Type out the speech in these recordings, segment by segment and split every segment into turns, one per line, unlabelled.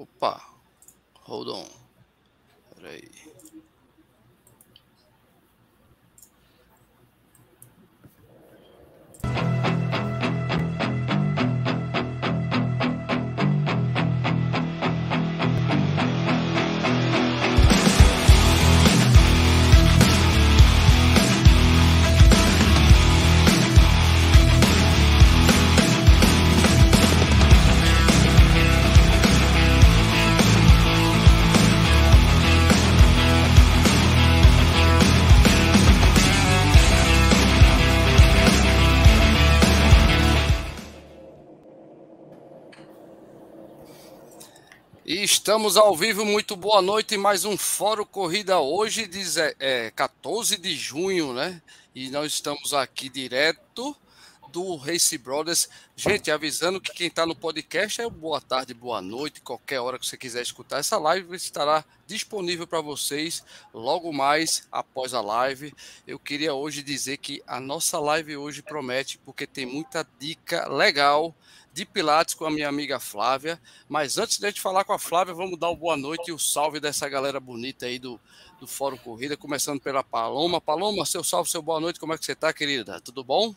Opa, hold on. Peraí. Estamos ao vivo, muito boa noite. Mais um Fórum Corrida hoje, é, 14 de junho, né? E nós estamos aqui direto do Race Brothers. Gente, avisando que quem está no podcast é boa tarde, boa noite, qualquer hora que você quiser escutar. Essa live estará disponível para vocês logo mais após a live. Eu queria hoje dizer que a nossa live hoje promete, porque tem muita dica legal de Pilates com a minha amiga Flávia. Mas antes de a gente falar com a Flávia, vamos dar uma boa noite e o salve dessa galera bonita aí do, do Fórum Corrida, começando pela Paloma. Paloma, seu salve, seu boa noite, como é que você está, querida? Tudo bom?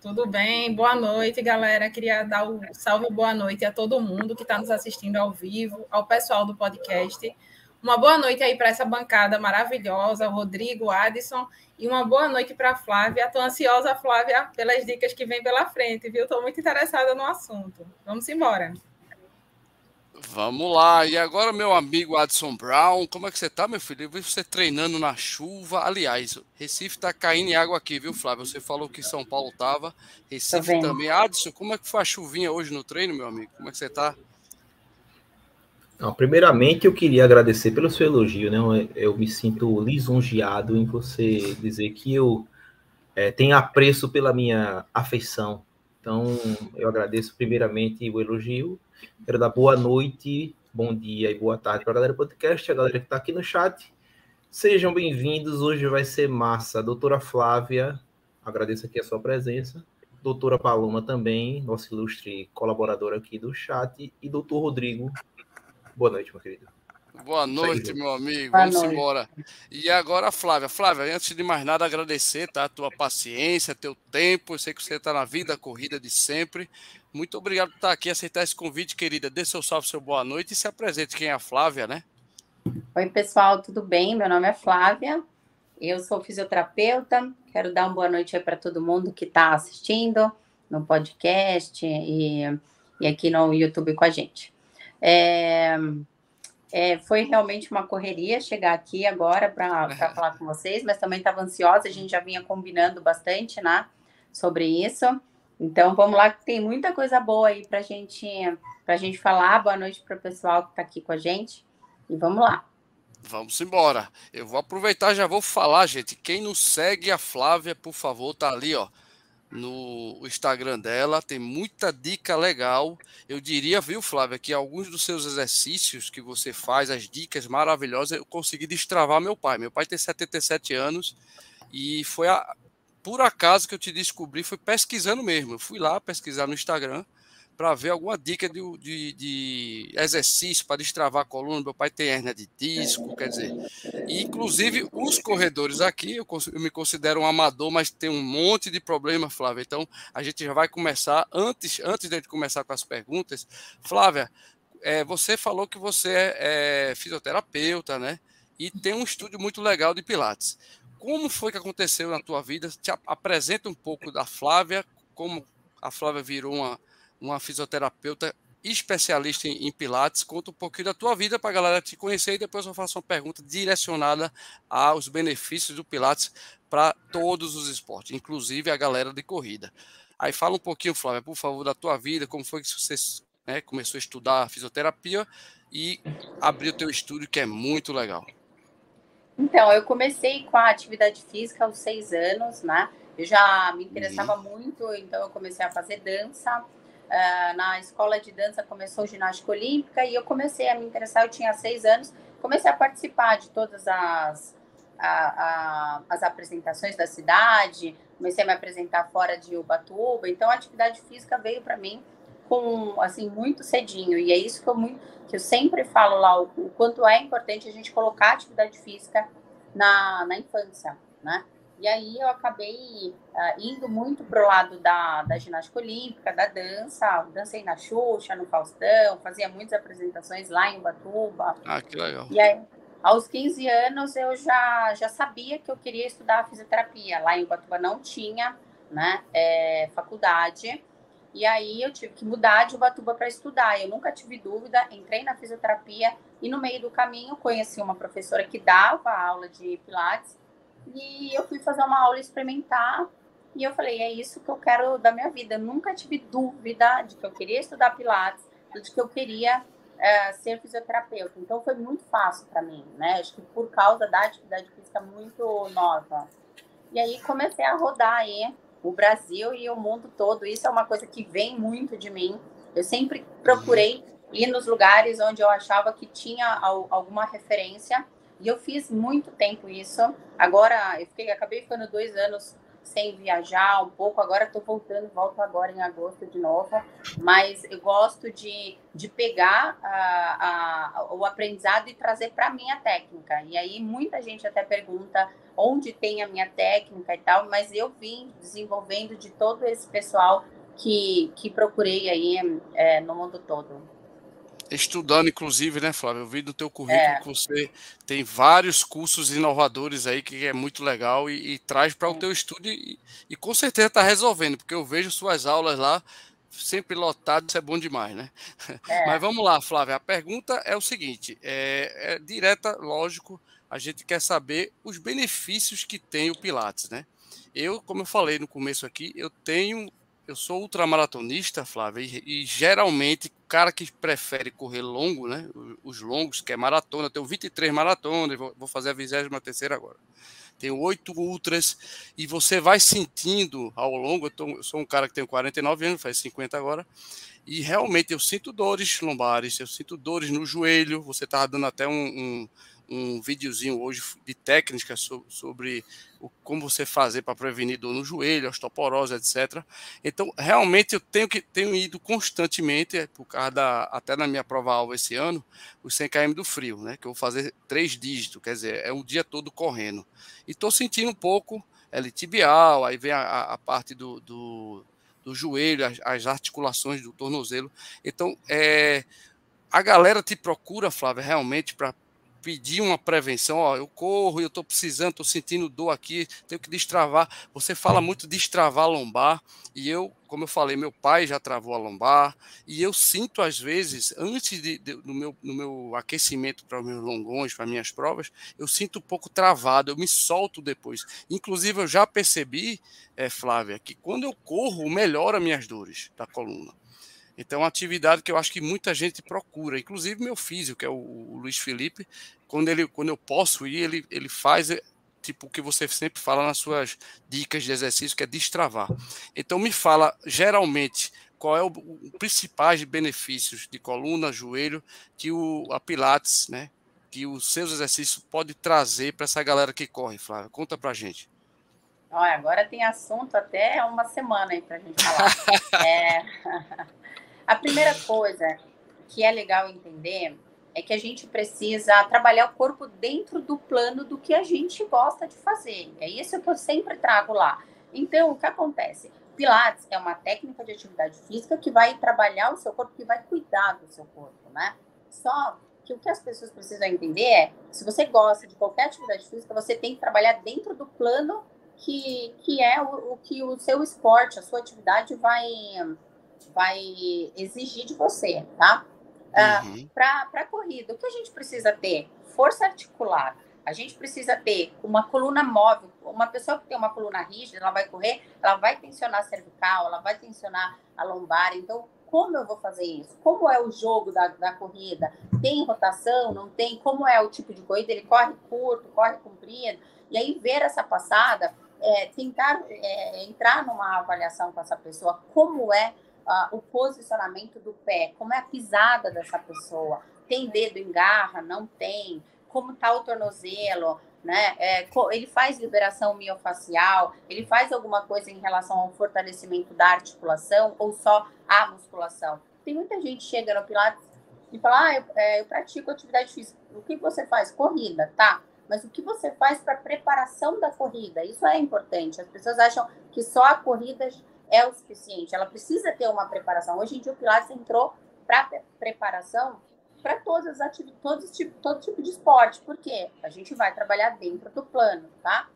Tudo bem, boa noite, galera. Queria dar o salve boa noite a todo mundo que está nos assistindo ao vivo, ao pessoal do podcast. Uma boa noite aí para essa bancada maravilhosa, Rodrigo, Adson, e uma boa noite para a Flávia. Estou ansiosa, Flávia, pelas dicas que vem pela frente, viu? Estou muito interessada no assunto. Vamos embora.
Vamos lá. E agora, meu amigo Adson Brown, como é que você está, meu filho? Eu vi você treinando na chuva. Aliás, Recife está caindo em água aqui, viu, Flávio? Você falou que São Paulo estava. Recife também. Adson, como é que foi a chuvinha hoje no treino, meu amigo? Como é que você está?
Não, primeiramente, eu queria agradecer pelo seu elogio, né? Eu me sinto lisonjeado em você dizer que eu é, tenho apreço pela minha afeição. Então, eu agradeço primeiramente o elogio. Quero dar boa noite, bom dia e boa tarde para a galera do podcast, a galera que está aqui no chat. Sejam bem-vindos. Hoje vai ser massa. Doutora Flávia, agradeço aqui a sua presença. Doutora Paloma também, nossa ilustre colaboradora aqui do chat. E doutor Rodrigo, Boa noite, meu querido.
Boa noite, meu amigo. Boa Vamos noite. embora. E agora, Flávia. Flávia, antes de mais nada, agradecer tá, a tua paciência, teu tempo. Eu sei que você está na vida, corrida de sempre. Muito obrigado por estar aqui, aceitar esse convite, querida. Dê seu salve, seu boa noite e se apresente. Quem é a Flávia, né?
Oi, pessoal, tudo bem? Meu nome é Flávia. Eu sou fisioterapeuta. Quero dar uma boa noite aí para todo mundo que está assistindo no podcast e, e aqui no YouTube com a gente. É, é, foi realmente uma correria chegar aqui agora para falar com vocês, mas também estava ansiosa, a gente já vinha combinando bastante, né, sobre isso. Então vamos lá, que tem muita coisa boa aí para gente, a gente falar. Boa noite para o pessoal que está aqui com a gente e vamos lá.
Vamos embora. Eu vou aproveitar, já vou falar, gente. Quem não segue a Flávia, por favor, tá ali, ó no Instagram dela, tem muita dica legal. Eu diria, viu, Flávia, que alguns dos seus exercícios que você faz, as dicas maravilhosas, eu consegui destravar meu pai. Meu pai tem 77 anos e foi a, por acaso que eu te descobri, foi pesquisando mesmo. Eu fui lá pesquisar no Instagram para ver alguma dica de, de, de exercício para destravar a coluna. Meu pai tem hernia de disco, quer dizer. E, inclusive, os corredores aqui, eu, eu, me considero um amador, mas tem um monte de problema, Flávia. Então, a gente já vai começar. Antes, antes de começar com as perguntas, Flávia, é, você falou que você é, é fisioterapeuta, né? E tem um estúdio muito legal de Pilates. Como foi que aconteceu na tua vida? Te apresenta um pouco da Flávia, como a Flávia virou uma uma fisioterapeuta especialista em, em, Pilates. Conta um pouquinho da tua vida para a galera te conhecer e depois eu faço uma pergunta direcionada aos benefícios do Pilates para todos os esportes, inclusive a galera de corrida. Aí fala um pouquinho, Flávia, por favor, da tua vida, como foi que você né, começou a estudar fisioterapia e abriu o teu estúdio, que é muito legal.
Então, eu comecei com a atividade física aos seis anos, né? Eu já me interessava uhum. muito, então eu comecei a fazer dança, Uh, na escola de dança começou ginástica olímpica e eu comecei a me interessar, eu tinha seis anos, comecei a participar de todas as, a, a, as apresentações da cidade, comecei a me apresentar fora de Ubatuba, então a atividade física veio para mim com assim muito cedinho e é isso que eu, muito, que eu sempre falo lá o, o quanto é importante a gente colocar atividade física na, na infância, né? E aí eu acabei uh, indo muito pro lado da, da ginástica olímpica, da dança, dancei na Xuxa, no Faustão, fazia muitas apresentações lá em Ubatuba.
Ah, que legal.
E aí, aos 15 anos eu já, já sabia que eu queria estudar fisioterapia. Lá em Ubatuba não tinha né, é, faculdade. E aí eu tive que mudar de Ubatuba para estudar. Eu nunca tive dúvida, entrei na fisioterapia e no meio do caminho conheci uma professora que dava aula de pilates e eu fui fazer uma aula experimentar e eu falei, é isso que eu quero da minha vida. Eu nunca tive dúvida de que eu queria estudar pilates de que eu queria é, ser fisioterapeuta. Então foi muito fácil para mim, né? Acho que por causa da atividade física muito nova. E aí comecei a rodar aí o Brasil e o mundo todo. Isso é uma coisa que vem muito de mim. Eu sempre procurei ir nos lugares onde eu achava que tinha alguma referência. E eu fiz muito tempo isso. Agora, eu fiquei, acabei ficando dois anos sem viajar um pouco. Agora estou voltando, volto agora em agosto de novo. Mas eu gosto de, de pegar a, a, o aprendizado e trazer para a minha técnica. E aí muita gente até pergunta onde tem a minha técnica e tal, mas eu vim desenvolvendo de todo esse pessoal que, que procurei aí é, no mundo todo
estudando, inclusive, né, Flávio? Eu vi do teu currículo é. que você tem vários cursos inovadores aí que é muito legal e, e traz para o teu estudo e, e com certeza está resolvendo, porque eu vejo suas aulas lá sempre lotadas, isso é bom demais, né? É. Mas vamos lá, Flávia. A pergunta é o seguinte: é, é direta, lógico, a gente quer saber os benefícios que tem o Pilates, né? Eu, como eu falei no começo aqui, eu tenho eu sou ultramaratonista, Flávio, e, e, geralmente o cara que prefere correr longo, né? Os longos, que é maratona, eu tenho 23 maratonas, vou, vou fazer a 23 agora. Tenho oito ultras, e você vai sentindo ao longo. Eu, tô, eu, sou um cara que tem 49 anos, faz 50 agora, e realmente eu sinto dores lombares, eu sinto dores no joelho. Você estava dando até um, um um videozinho hoje de técnica sobre o, como você fazer para prevenir dor no joelho, osteoporose, etc. Então, realmente eu tenho que tenho ido constantemente, é, por causa da, até na minha prova alva esse ano, os 100 km do frio, né? Que eu vou fazer três dígitos, quer dizer, é o dia todo correndo. E estou sentindo um pouco L tibial, aí vem a, a parte do, do, do joelho, as, as, articulações do tornozelo. Então, é, a galera te procura, Flávia, realmente para pedir uma prevenção, ó, eu corro, eu estou precisando, estou sentindo dor aqui, tenho que destravar. Você fala muito de destravar a lombar, e eu, como eu falei, meu pai já travou a lombar, e eu sinto às vezes, antes de, de no, meu, no meu aquecimento para os meus longões, para minhas provas, eu sinto um pouco travado, eu me solto depois. Inclusive, eu já percebi, é, Flávia, que quando eu corro, melhora minhas dores da coluna. Então, é uma atividade que eu acho que muita gente procura, inclusive meu físico, que é o, o Luiz Felipe, quando, ele, quando eu posso ir, ele, ele faz eh, tipo o que você sempre fala nas suas dicas de exercício, que é destravar. Então, me fala, geralmente, qual é o, o principais benefícios de coluna, joelho, que o, a Pilates, né, que os seus exercícios pode trazer para essa galera que corre, Flávia? Conta para gente.
Olha, agora tem assunto até uma semana aí para a gente falar. é... A primeira coisa que é legal entender é que a gente precisa trabalhar o corpo dentro do plano do que a gente gosta de fazer. É isso que eu sempre trago lá. Então, o que acontece? Pilates é uma técnica de atividade física que vai trabalhar o seu corpo, que vai cuidar do seu corpo, né? Só que o que as pessoas precisam entender é, se você gosta de qualquer atividade física, você tem que trabalhar dentro do plano que, que é o, o que o seu esporte, a sua atividade vai vai exigir de você, tá? Ah, uhum. Para a corrida, o que a gente precisa ter? Força articular. A gente precisa ter uma coluna móvel. Uma pessoa que tem uma coluna rígida, ela vai correr, ela vai tensionar a cervical, ela vai tensionar a lombar. Então, como eu vou fazer isso? Como é o jogo da, da corrida? Tem rotação? Não tem? Como é o tipo de corrida? Ele corre curto, corre comprido? E aí, ver essa passada, é, tentar é, entrar numa avaliação com essa pessoa, como é uh, o posicionamento do pé, como é a pisada dessa pessoa. Tem dedo em garra? Não tem? Como está o tornozelo? né? É, ele faz liberação miofacial, ele faz alguma coisa em relação ao fortalecimento da articulação ou só a musculação. Tem muita gente que chega no Pilates e fala, ah, eu, é, eu pratico atividade física. O que você faz? Corrida, tá? Mas o que você faz para preparação da corrida? Isso é importante. As pessoas acham que só a corrida é o suficiente. Ela precisa ter uma preparação. Hoje em dia o Pilates entrou para preparação para todas as atividades, todo tipo, todo tipo de esporte. Por quê? A gente vai trabalhar dentro do plano, tá?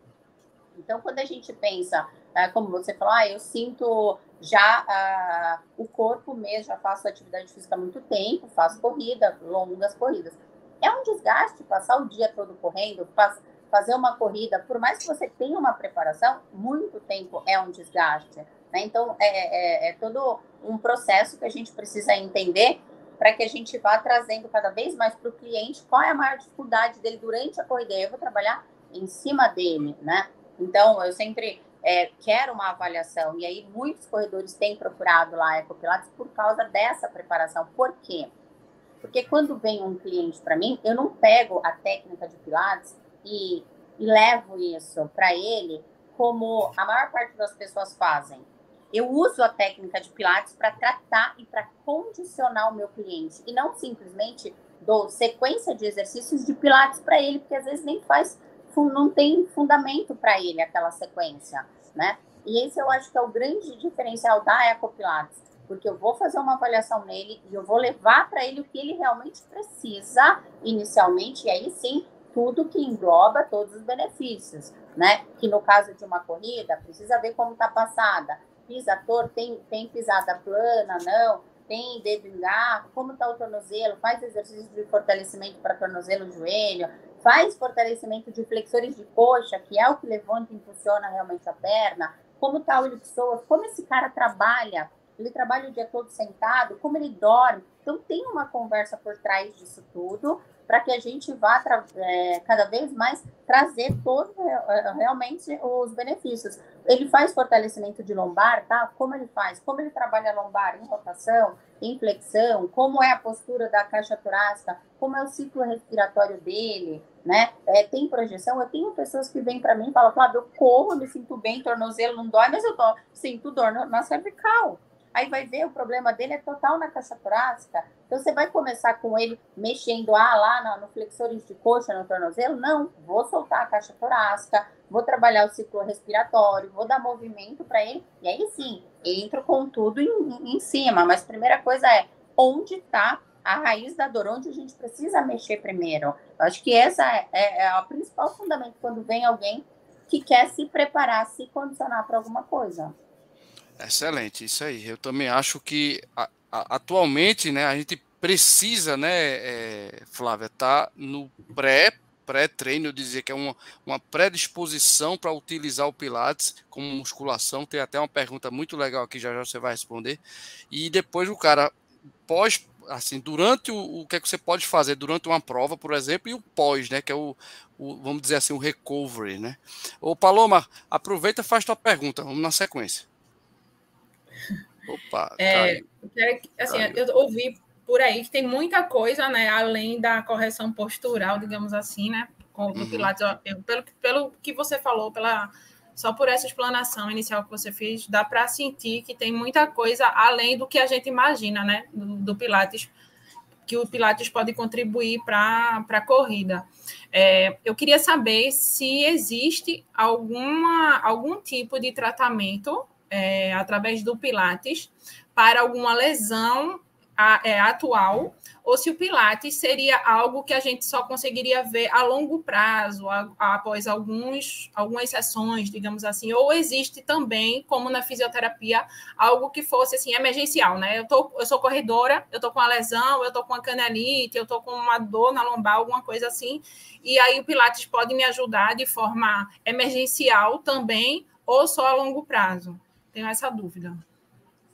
Então, quando a gente pensa, é, como você falou, ah, eu sinto já ah, o corpo mesmo, já faço atividade física há muito tempo, faço corrida, longas corridas. É um desgaste passar o dia todo correndo, fazer uma corrida, por mais que você tenha uma preparação, muito tempo é um desgaste. Né? Então, é, é, é todo um processo que a gente precisa entender para que a gente vá trazendo cada vez mais para o cliente qual é a maior dificuldade dele durante a corrida. Eu vou trabalhar em cima dele, né? Então, eu sempre é, quero uma avaliação. E aí, muitos corredores têm procurado lá a Ecopilates por causa dessa preparação. Por quê? Porque quando vem um cliente para mim, eu não pego a técnica de Pilates e, e levo isso para ele como a maior parte das pessoas fazem. Eu uso a técnica de Pilates para tratar e para condicionar o meu cliente e não simplesmente dou sequência de exercícios de Pilates para ele, porque às vezes nem faz, não tem fundamento para ele aquela sequência, né? E esse eu acho que é o grande diferencial da Ecopilates, porque eu vou fazer uma avaliação nele e eu vou levar para ele o que ele realmente precisa inicialmente, e aí sim, tudo que engloba todos os benefícios, né? Que no caso de uma corrida, precisa ver como está passada, pisa torto, tem, tem pisada plana, não, tem dedo em garro, como está o tornozelo, faz exercício de fortalecimento para tornozelo, joelho, faz fortalecimento de flexores de coxa, que é o que levanta e impulsiona realmente a perna, como está o elipsoas, como esse cara trabalha, ele trabalha o dia todo sentado, como ele dorme. Então, tem uma conversa por trás disso tudo, para que a gente vá é, cada vez mais trazer todos é, realmente os benefícios. Ele faz fortalecimento de lombar, tá? Como ele faz? Como ele trabalha a lombar em rotação, em flexão, como é a postura da caixa torácica, como é o ciclo respiratório dele, né? É, tem projeção. Eu tenho pessoas que vêm para mim e falam, Flávio, eu corro, me sinto bem, tornozelo não dói, mas eu tô, sinto dor na cervical. Aí vai ver, o problema dele é total na caixa torácica. Então, você vai começar com ele mexendo ah, lá no, no de coxa, no tornozelo? Não, vou soltar a caixa torácica, vou trabalhar o ciclo respiratório, vou dar movimento para ele, e aí sim, entro com tudo em, em cima. Mas primeira coisa é onde está a raiz da dor, onde a gente precisa mexer primeiro. Eu acho que essa é, é, é o principal fundamento quando vem alguém que quer se preparar, se condicionar para alguma coisa.
Excelente, isso aí. Eu também acho que a, a, atualmente, né, a gente precisa, né, é, Flávia, tá no pré pré-treino, dizer que é uma, uma predisposição para utilizar o Pilates como musculação. Tem até uma pergunta muito legal aqui, já já você vai responder. E depois o cara, pós, assim, durante o, o que é que você pode fazer durante uma prova, por exemplo, e o pós, né, que é o, o vamos dizer assim, o recovery, né? Ô Paloma, aproveita e faz tua pergunta, vamos na sequência.
Opa, é, assim, eu ouvi por aí que tem muita coisa, né, além da correção postural, digamos assim, né, com o uhum. Pilates. Eu, pelo, pelo que você falou, pela só por essa explanação inicial que você fez, dá para sentir que tem muita coisa além do que a gente imagina, né, do, do Pilates, que o Pilates pode contribuir para a corrida. É, eu queria saber se existe alguma, algum tipo de tratamento é, através do Pilates para alguma lesão a, é, atual, ou se o Pilates seria algo que a gente só conseguiria ver a longo prazo, a, a, após alguns, algumas sessões, digamos assim, ou existe também, como na fisioterapia, algo que fosse assim, emergencial, né? Eu, tô, eu sou corredora, eu tô com uma lesão, eu tô com uma canelite, eu tô com uma dor na lombar, alguma coisa assim, e aí o Pilates pode me ajudar de forma emergencial também, ou só a longo prazo. Tenho essa dúvida.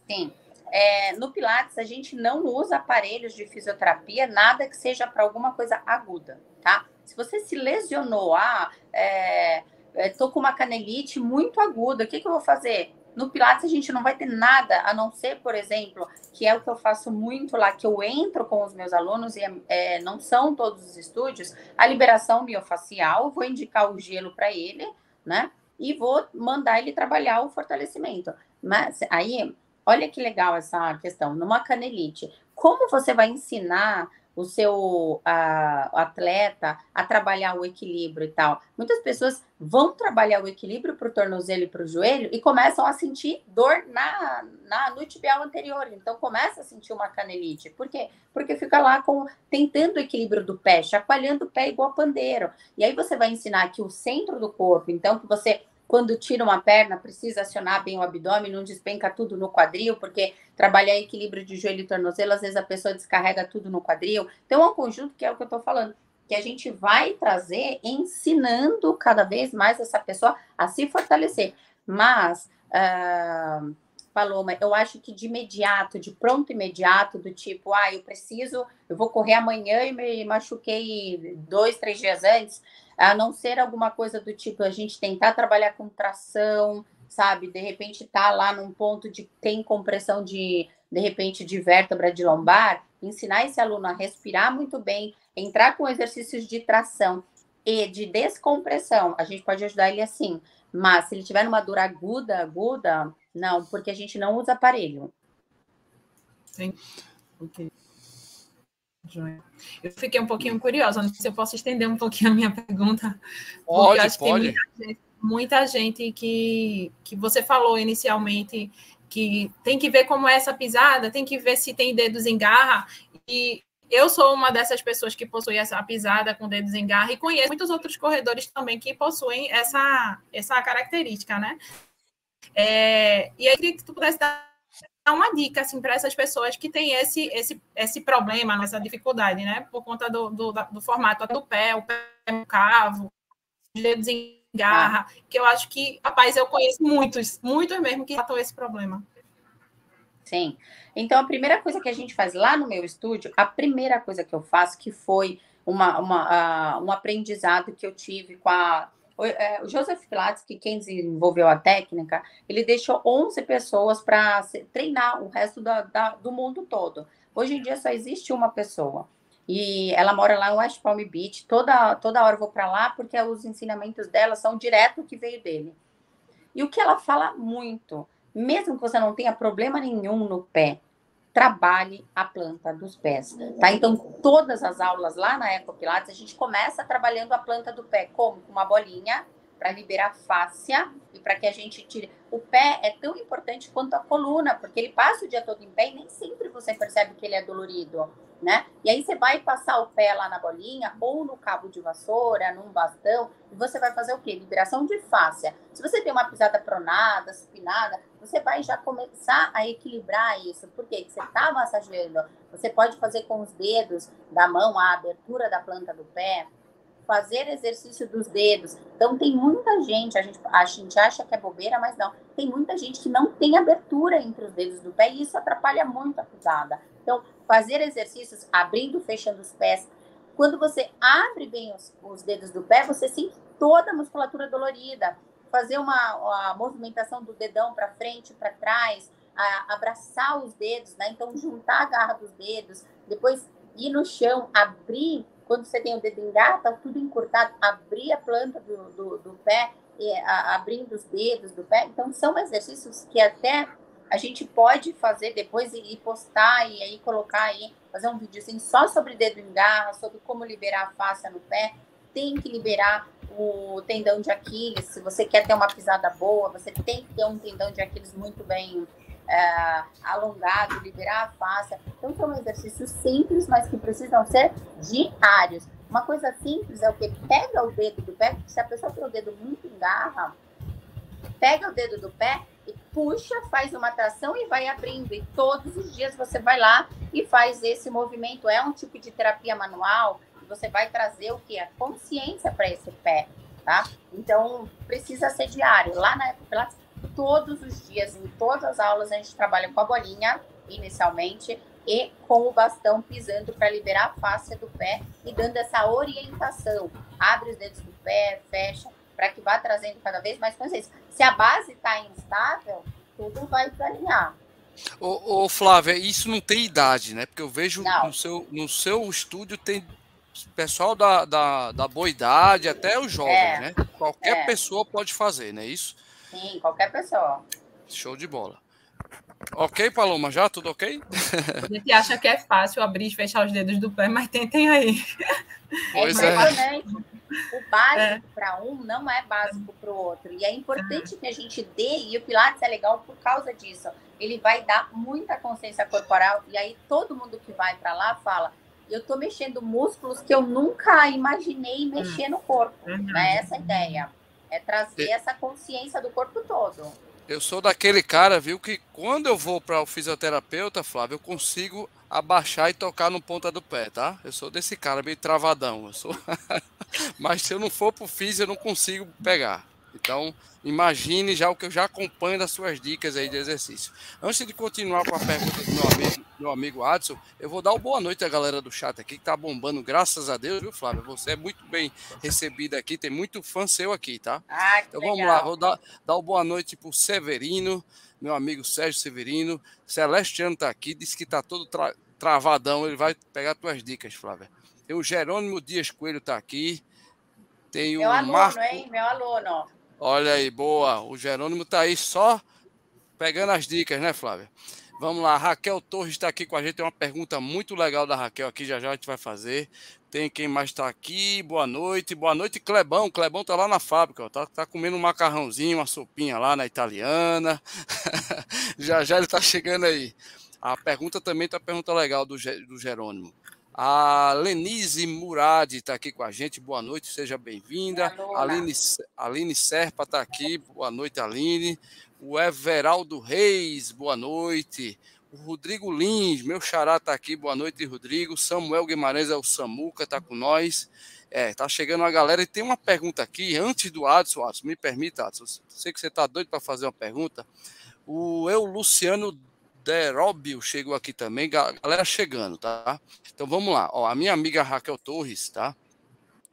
Sim. É, no Pilates, a gente não usa aparelhos de fisioterapia, nada que seja para alguma coisa aguda, tá? Se você se lesionou, ah, é, estou com uma canelite muito aguda, o que, que eu vou fazer? No Pilates a gente não vai ter nada, a não ser, por exemplo, que é o que eu faço muito lá, que eu entro com os meus alunos, e é, não são todos os estúdios, a liberação miofacial, vou indicar o gelo para ele, né? E vou mandar ele trabalhar o fortalecimento. Mas aí, olha que legal essa questão, numa canelite, como você vai ensinar o seu a, atleta a trabalhar o equilíbrio e tal. Muitas pessoas vão trabalhar o equilíbrio para o tornozelo e para o joelho e começam a sentir dor na, na, no tibial anterior. Então começa a sentir uma canelite. Por quê? Porque fica lá com, tentando o equilíbrio do pé, chacoalhando o pé igual pandeiro. E aí você vai ensinar que o centro do corpo, então que você quando tira uma perna, precisa acionar bem o abdômen, não despenca tudo no quadril, porque trabalhar equilíbrio de joelho e tornozelo, às vezes a pessoa descarrega tudo no quadril. Então, é um conjunto que é o que eu estou falando, que a gente vai trazer ensinando cada vez mais essa pessoa a se fortalecer. Mas, uh, Paloma, eu acho que de imediato, de pronto imediato, do tipo, ah, eu preciso, eu vou correr amanhã e me machuquei dois, três dias antes a não ser alguma coisa do tipo a gente tentar trabalhar com tração, sabe? De repente tá lá num ponto de tem compressão de de repente de vértebra de lombar, ensinar esse aluno a respirar muito bem, entrar com exercícios de tração e de descompressão. A gente pode ajudar ele assim, mas se ele tiver uma dor aguda, aguda, não, porque a gente não usa aparelho.
Sim. Okay. Eu fiquei um pouquinho curiosa, não sei se eu posso estender um pouquinho a minha pergunta.
Pode, acho pode.
Que muita gente, muita gente que, que você falou inicialmente que tem que ver como é essa pisada, tem que ver se tem dedos em garra. E eu sou uma dessas pessoas que possui essa pisada com dedos em garra e conheço muitos outros corredores também que possuem essa, essa característica, né? É, e aí, queria que tu pudesse dar uma dica assim para essas pessoas que têm esse, esse, esse problema, essa dificuldade, né? Por conta do, do, do formato do pé, o pé cavo, os dedos em garra, que eu acho que, rapaz, eu conheço muitos, muitos mesmo que tratam esse problema.
Sim. Então, a primeira coisa que a gente faz lá no meu estúdio, a primeira coisa que eu faço, que foi uma, uma, uh, um aprendizado que eu tive com a é, o Joseph Pilates, que quem desenvolveu a técnica, ele deixou 11 pessoas para treinar o resto da, da, do mundo todo. Hoje em dia só existe uma pessoa. E ela mora lá em West Palm Beach. Toda, toda hora eu vou para lá porque os ensinamentos dela são direto que veio dele. E o que ela fala muito, mesmo que você não tenha problema nenhum no pé, trabalhe a planta dos pés, tá? Então, todas as aulas lá na Ecopilates, a gente começa trabalhando a planta do pé, como? Com uma bolinha, para liberar fáscia e para que a gente tire. O pé é tão importante quanto a coluna, porque ele passa o dia todo em pé e nem sempre você percebe que ele é dolorido né? E aí você vai passar o pé lá na bolinha ou no cabo de vassoura, num bastão, e você vai fazer o quê? Liberação de fáscia. Se você tem uma pisada pronada, supinada, você vai já começar a equilibrar isso. Por quê? Porque você está massageando. Você pode fazer com os dedos da mão a abertura da planta do pé, fazer exercício dos dedos. Então, tem muita gente, a gente, a gente acha que é bobeira, mas não. Tem muita gente que não tem abertura entre os dedos do pé e isso atrapalha muito a pisada. Então, fazer exercícios abrindo fechando os pés. Quando você abre bem os, os dedos do pé, você sente toda a musculatura dolorida. Fazer uma, uma movimentação do dedão para frente, para trás, a, abraçar os dedos, né? Então, juntar a garra dos dedos, depois ir no chão, abrir quando você tem o dedo em tá tudo encurtado, abrir a planta do, do, do pé, e, a, abrindo os dedos do pé. Então, são exercícios que até a gente pode fazer depois e, postar e aí colocar aí, fazer um vídeo assim só sobre dedo em garra, sobre como liberar a face no pé. Tem que liberar o tendão de Aquiles. Se você quer ter uma pisada boa, você tem que ter um tendão de Aquiles muito bem é, alongado, liberar a face. Então, são exercícios simples, mas que precisam ser diários. Uma coisa simples é o que? Pega o dedo do pé, se a pessoa tem o dedo muito em garra, pega o dedo do pé e puxa, faz uma tração e vai abrindo. E todos os dias você vai lá e faz esse movimento. É um tipo de terapia manual você vai trazer o que? A consciência para esse pé, tá? Então, precisa ser diário. Lá na Pilates, todos os dias, em todas as aulas, a gente trabalha com a bolinha, inicialmente, e com o bastão pisando para liberar a face do pé e dando essa orientação. Abre os dedos do pé, fecha, para que vá trazendo cada vez mais consciência. Se a base está instável, tudo vai desalinhar.
Ô, ô, Flávia, isso não tem idade, né? Porque eu vejo no seu, no seu estúdio tem pessoal da, da, da boa idade, até os jovens, é, né? Qualquer é. pessoa pode fazer, não é isso?
Sim, qualquer pessoa.
Show de bola. Ok, Paloma, já? Tudo ok?
A gente acha que é fácil abrir e fechar os dedos do pé, mas tentem aí.
É pois é impressionante. É. O básico é. para um não é básico para o outro. E é importante é. que a gente dê, e o Pilates é legal por causa disso. Ele vai dar muita consciência corporal, e aí todo mundo que vai para lá fala: eu estou mexendo músculos que eu nunca imaginei mexer no corpo. Uhum. É essa a ideia. É trazer essa consciência do corpo todo.
Eu sou daquele cara, viu, que quando eu vou para o fisioterapeuta, Flávio, eu consigo abaixar e tocar no ponta do pé, tá? Eu sou desse cara meio travadão. Eu sou... Mas se eu não for pro físio, eu não consigo pegar. Então, imagine já o que eu já acompanho das suas dicas aí de exercício. Antes de continuar com a pergunta do meu amigo, meu amigo Adson, eu vou dar uma boa noite à galera do chat aqui, que tá bombando, graças a Deus, viu, Flávio? Você é muito bem recebida aqui, tem muito fã seu aqui, tá?
Ah,
então vamos lá, vou dar, dar uma boa noite pro Severino, meu amigo Sérgio Severino. Celestiano tá aqui, disse que tá todo tra travadão, ele vai pegar tuas dicas, Flávia. Tem o Jerônimo Dias Coelho tá aqui. Tem
meu
o
aluno,
Marco...
hein? Meu aluno.
Olha aí, boa. O Jerônimo tá aí só pegando as dicas, né, Flávia? Vamos lá, Raquel Torres está aqui com a gente. Tem uma pergunta muito legal da Raquel aqui, já já a gente vai fazer. Tem quem mais está aqui? Boa noite, boa noite, Clebão. Clebão tá lá na fábrica, ó. Tá, comendo um macarrãozinho, uma sopinha lá na italiana. já já ele tá chegando aí. A pergunta também tá pergunta legal do, do Jerônimo. A Lenise Murad está aqui com a gente. Boa noite, seja bem-vinda. Aline, Aline Serpa está aqui. Boa noite, Aline. O Everaldo Reis, boa noite. O Rodrigo Lins, meu xará está aqui. Boa noite, Rodrigo. Samuel Guimarães é o Samuca, está com nós. É, tá chegando a galera. E tem uma pergunta aqui, antes do Adson, Adson, me permita, Adson. Sei que você está doido para fazer uma pergunta. O eu, Luciano Deróbio chegou aqui também, galera chegando, tá? Então vamos lá, ó, a minha amiga Raquel Torres, tá?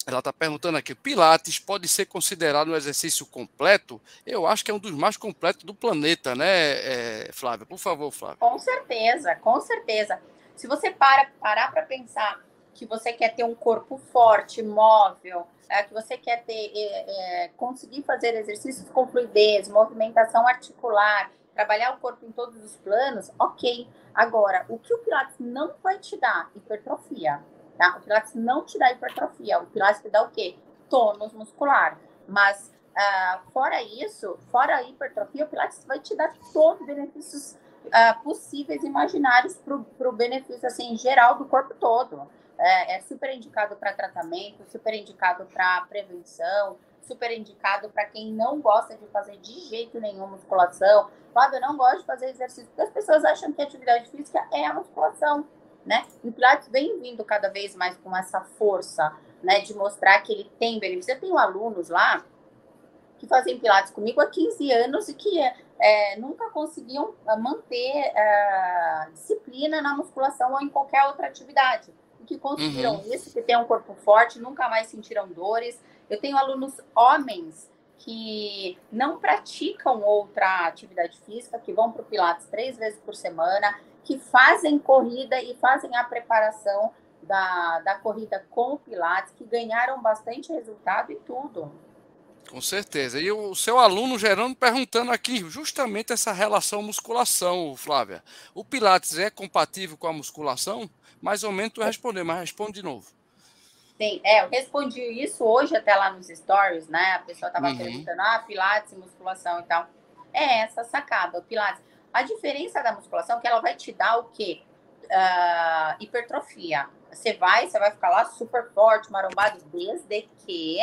Ela está perguntando aqui: Pilates pode ser considerado um exercício completo? Eu acho que é um dos mais completos do planeta, né, é, Flávia? Por favor, Flávia.
Com certeza, com certeza. Se você para, parar para pensar que você quer ter um corpo forte, móvel, é, que você quer ter, é, é, conseguir fazer exercícios com fluidez, movimentação articular, trabalhar o corpo em todos os planos, ok. Agora, o que o Pilates não vai te dar? Hipertrofia. Tá? O Pilates não te dá hipertrofia. O Pilates te dá o quê? Tônus muscular. Mas, uh, fora isso, fora a hipertrofia, o Pilates vai te dar todos os benefícios uh, possíveis, imaginários para o benefício assim, geral do corpo todo. É, é super indicado para tratamento, super indicado para prevenção, super indicado para quem não gosta de fazer de jeito nenhum musculação. Fábio, eu não gosto de fazer exercício, porque as pessoas acham que atividade física é a musculação, né? E o Pilates vem vindo cada vez mais com essa força, né, de mostrar que ele tem benefício. Eu tenho alunos lá que fazem Pilates comigo há 15 anos e que é, nunca conseguiam é, manter é, disciplina na musculação ou em qualquer outra atividade. E que conseguiram uhum. isso, que têm um corpo forte, nunca mais sentiram dores, eu tenho alunos homens que não praticam outra atividade física, que vão para o Pilates três vezes por semana, que fazem corrida e fazem a preparação da, da corrida com o Pilates, que ganharam bastante resultado e tudo.
Com certeza. E o seu aluno Gerando perguntando aqui justamente essa relação musculação, Flávia. O Pilates é compatível com a musculação? Mais ou menos tu respondeu, mas responde de novo.
Tem, é, eu respondi isso hoje até lá nos stories, né? A pessoa estava uhum. perguntando, ah, pilates, musculação e tal. É essa sacada, o pilates. A diferença da musculação é que ela vai te dar o quê? Uh, hipertrofia. Você vai, você vai ficar lá super forte, marombado, desde que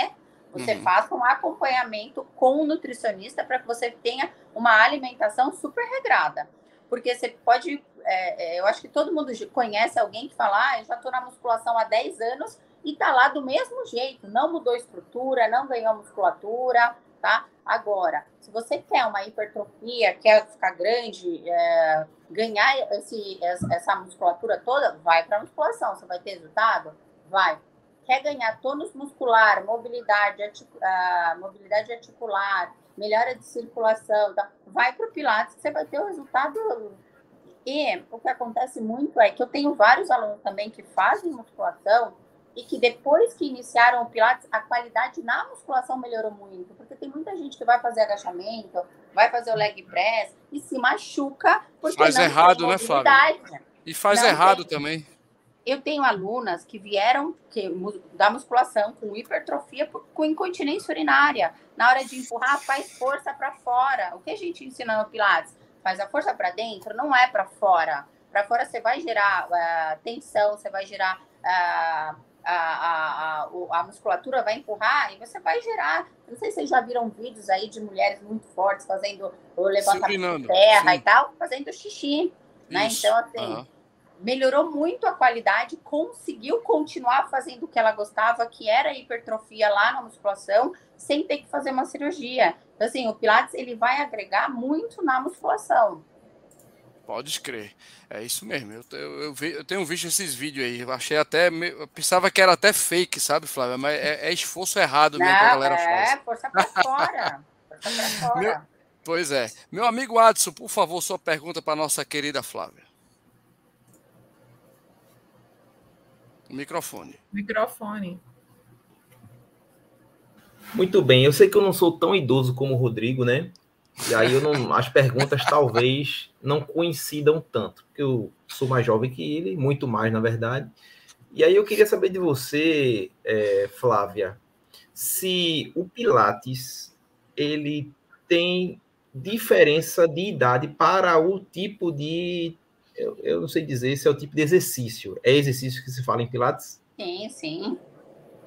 você uhum. faça um acompanhamento com o nutricionista para que você tenha uma alimentação super regrada. Porque você pode, é, é, eu acho que todo mundo conhece alguém que fala, ah, eu já estou na musculação há 10 anos, e tá lá do mesmo jeito, não mudou estrutura, não ganhou musculatura, tá? Agora, se você quer uma hipertrofia, quer ficar grande, é, ganhar esse, essa musculatura toda, vai para musculação. Você vai ter resultado? Vai. Quer ganhar tônus muscular, mobilidade, mobilidade articular, melhora de circulação, tá? vai para o Pilates, você vai ter o resultado. E o que acontece muito é que eu tenho vários alunos também que fazem musculação e que depois que iniciaram o Pilates, a qualidade na musculação melhorou muito, porque tem muita gente que vai fazer agachamento, vai fazer o leg press e se machuca porque
faz errado, né, Flávio? E faz não errado tem... também.
Eu tenho alunas que vieram que, da musculação com hipertrofia com incontinência urinária. Na hora de empurrar, faz força para fora. O que a gente ensina no Pilates? Faz a força para dentro, não é para fora. Para fora você vai gerar uh, tensão, você vai gerar uh, a, a, a, musculatura vai empurrar e você vai gerar. Não sei se vocês já viram vídeos aí de mulheres muito fortes fazendo o levantamento de terra sim. e tal, fazendo xixi. Né? Então, assim, uhum. melhorou muito a qualidade, conseguiu continuar fazendo o que ela gostava, que era hipertrofia lá na musculação, sem ter que fazer uma cirurgia. Então, assim, o Pilates ele vai agregar muito na musculação.
Pode crer. É isso mesmo. Eu, eu, eu, vi, eu, tenho visto esses vídeos aí. Eu achei até. Eu pensava que era até fake, sabe, Flávia? Mas é, é esforço errado mesmo que a galera
faz. É, força pra fora. força pra fora.
Meu, pois é. Meu amigo Adson, por favor, sua pergunta para nossa querida Flávia. Microfone.
Microfone.
Muito bem. Eu sei que eu não sou tão idoso como o Rodrigo, né? E aí eu não, as perguntas talvez não coincidam tanto, porque eu sou mais jovem que ele, muito mais, na verdade. E aí eu queria saber de você, é, Flávia, se o Pilates ele tem diferença de idade para o tipo de. Eu, eu não sei dizer se é o tipo de exercício. É exercício que se fala em Pilates?
Sim, sim.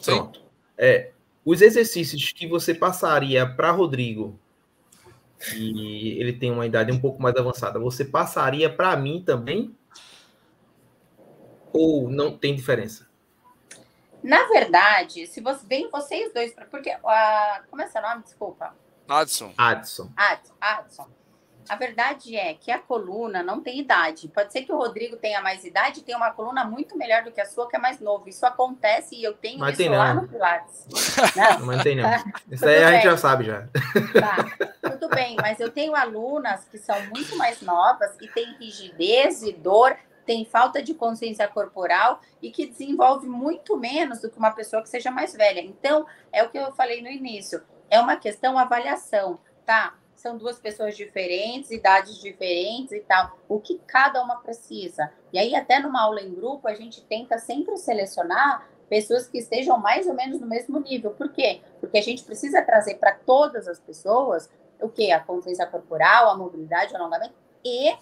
Pronto. É, os exercícios que você passaria para Rodrigo e ele tem uma idade um pouco mais avançada, você passaria para mim também? Ou não tem diferença?
Na verdade, se você vem vocês dois, porque uh, como é seu nome? Desculpa.
Adson.
Adson.
Adson. Adson. A verdade é que a coluna não tem idade. Pode ser que o Rodrigo tenha mais idade e tenha uma coluna muito melhor do que a sua, que é mais novo. Isso acontece e eu tenho
Mas
isso lá no Pilates.
Não, mas tem não. Isso aí a gente já sabe já.
Tá, tudo bem, mas eu tenho alunas que são muito mais novas e têm rigidez e dor, tem falta de consciência corporal e que desenvolve muito menos do que uma pessoa que seja mais velha. Então, é o que eu falei no início. É uma questão avaliação, tá? São duas pessoas diferentes, idades diferentes e tal. O que cada uma precisa. E aí, até numa aula em grupo, a gente tenta sempre selecionar pessoas que estejam mais ou menos no mesmo nível. Por quê? Porque a gente precisa trazer para todas as pessoas o que? A consciência corporal, a mobilidade, o alongamento e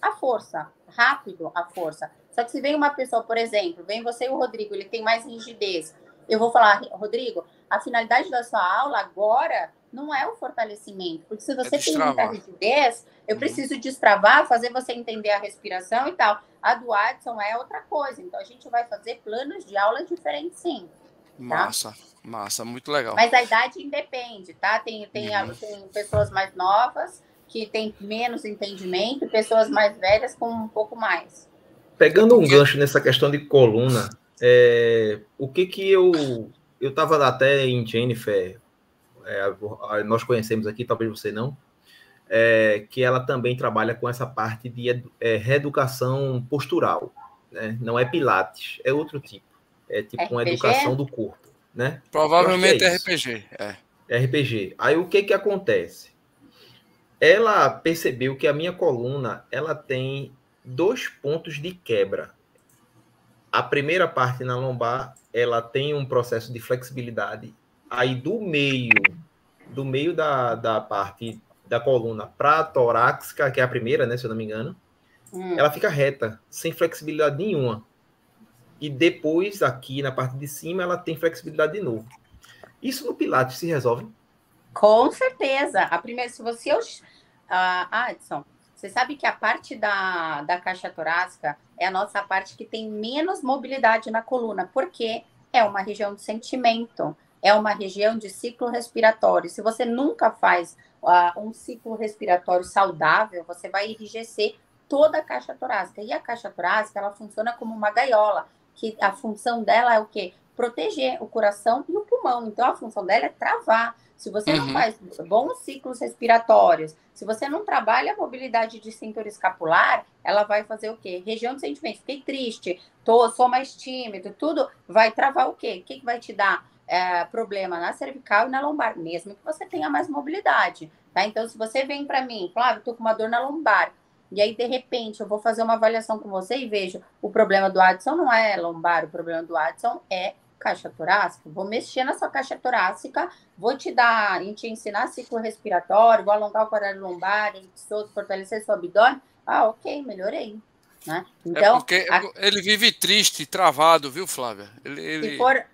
a força. Rápido a força. Só que se vem uma pessoa, por exemplo, vem você e o Rodrigo, ele tem mais rigidez. Eu vou falar, Rodrigo, a finalidade da sua aula agora não é o fortalecimento. Porque se você é tem muita rigidez, eu uhum. preciso destravar, fazer você entender a respiração e tal. A do Adson é outra coisa. Então, a gente vai fazer planos de aula diferentes, sim.
Tá? Massa, massa, muito legal.
Mas a idade independe, tá? Tem, tem, uhum. tem pessoas mais novas que têm menos entendimento e pessoas mais velhas com um pouco mais.
Pegando um gancho nessa questão de coluna, é, o que que eu... Eu estava até em Jennifer é, nós conhecemos aqui, talvez você não, é, que ela também trabalha com essa parte de é, reeducação postural. Né? Não é Pilates, é outro tipo. É tipo RPG? uma educação do corpo. Né?
Provavelmente é RPG. É.
RPG. Aí o que, que acontece? Ela percebeu que a minha coluna ela tem dois pontos de quebra. A primeira parte na lombar, ela tem um processo de flexibilidade aí do meio, do meio da, da parte da coluna para a torácica, que é a primeira, né, se eu não me engano, hum. ela fica reta, sem flexibilidade nenhuma. E depois, aqui na parte de cima, ela tem flexibilidade de novo. Isso no Pilates se resolve?
Com certeza. A primeira, se você. Uh, Adson, você sabe que a parte da, da caixa torácica é a nossa parte que tem menos mobilidade na coluna, porque é uma região de sentimento é uma região de ciclo respiratório. Se você nunca faz uh, um ciclo respiratório saudável, você vai enrijecer toda a caixa torácica. E a caixa torácica, ela funciona como uma gaiola, que a função dela é o quê? proteger o coração e o pulmão. Então, a função dela é travar. Se você não uhum. faz bons ciclos respiratórios, se você não trabalha a mobilidade de cintura escapular, ela vai fazer o quê? Região de sentimento. Fiquei triste, tô, sou mais tímido, tudo vai travar o quê? O que, que vai te dar é, problema na cervical e na lombar, mesmo que você tenha mais mobilidade, tá? Então, se você vem para mim, Flávio, tô com uma dor na lombar, e aí, de repente, eu vou fazer uma avaliação com você e vejo o problema do Adson não é lombar, o problema do Adson é caixa torácica, vou mexer na sua caixa torácica, vou te dar, te ensinar ciclo respiratório, vou alongar o quadrado lombar, fortalecer seu abdômen. Ah, ok, melhorei. Né?
É então, é porque a... ele vive triste, travado, viu, Flávia? Ele, ele...
Se for,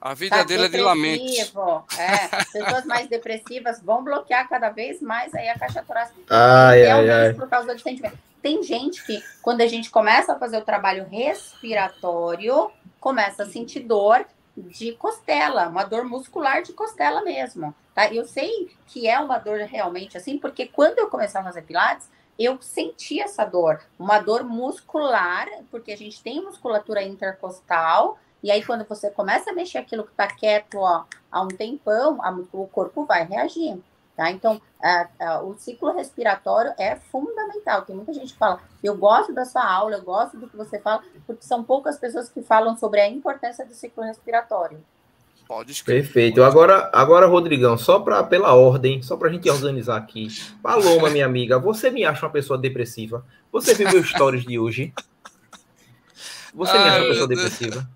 a vida tá dele é de lamento.
É, pessoas mais depressivas vão bloquear cada vez mais aí a caixa torácica.
Ai, ai, ai.
por causa do sentimento. Tem gente que, quando a gente começa a fazer o trabalho respiratório, começa a sentir dor de costela, uma dor muscular de costela mesmo, tá? Eu sei que é uma dor realmente assim, porque quando eu comecei a fazer pilates, eu senti essa dor, uma dor muscular, porque a gente tem musculatura intercostal, e aí quando você começa a mexer aquilo que está quieto ó, há um tempão, a, o corpo vai reagir. Tá? Então, o ciclo respiratório é fundamental. Tem muita gente que fala, eu gosto da sua aula, eu gosto do que você fala, porque são poucas pessoas que falam sobre a importância do ciclo respiratório.
Pode escrever. Perfeito. Agora, agora, Rodrigão, só para pela ordem, só para a gente organizar aqui. Paloma, minha amiga, você me acha uma pessoa depressiva? Você viu meus stories de hoje? Você me acha uma pessoa depressiva?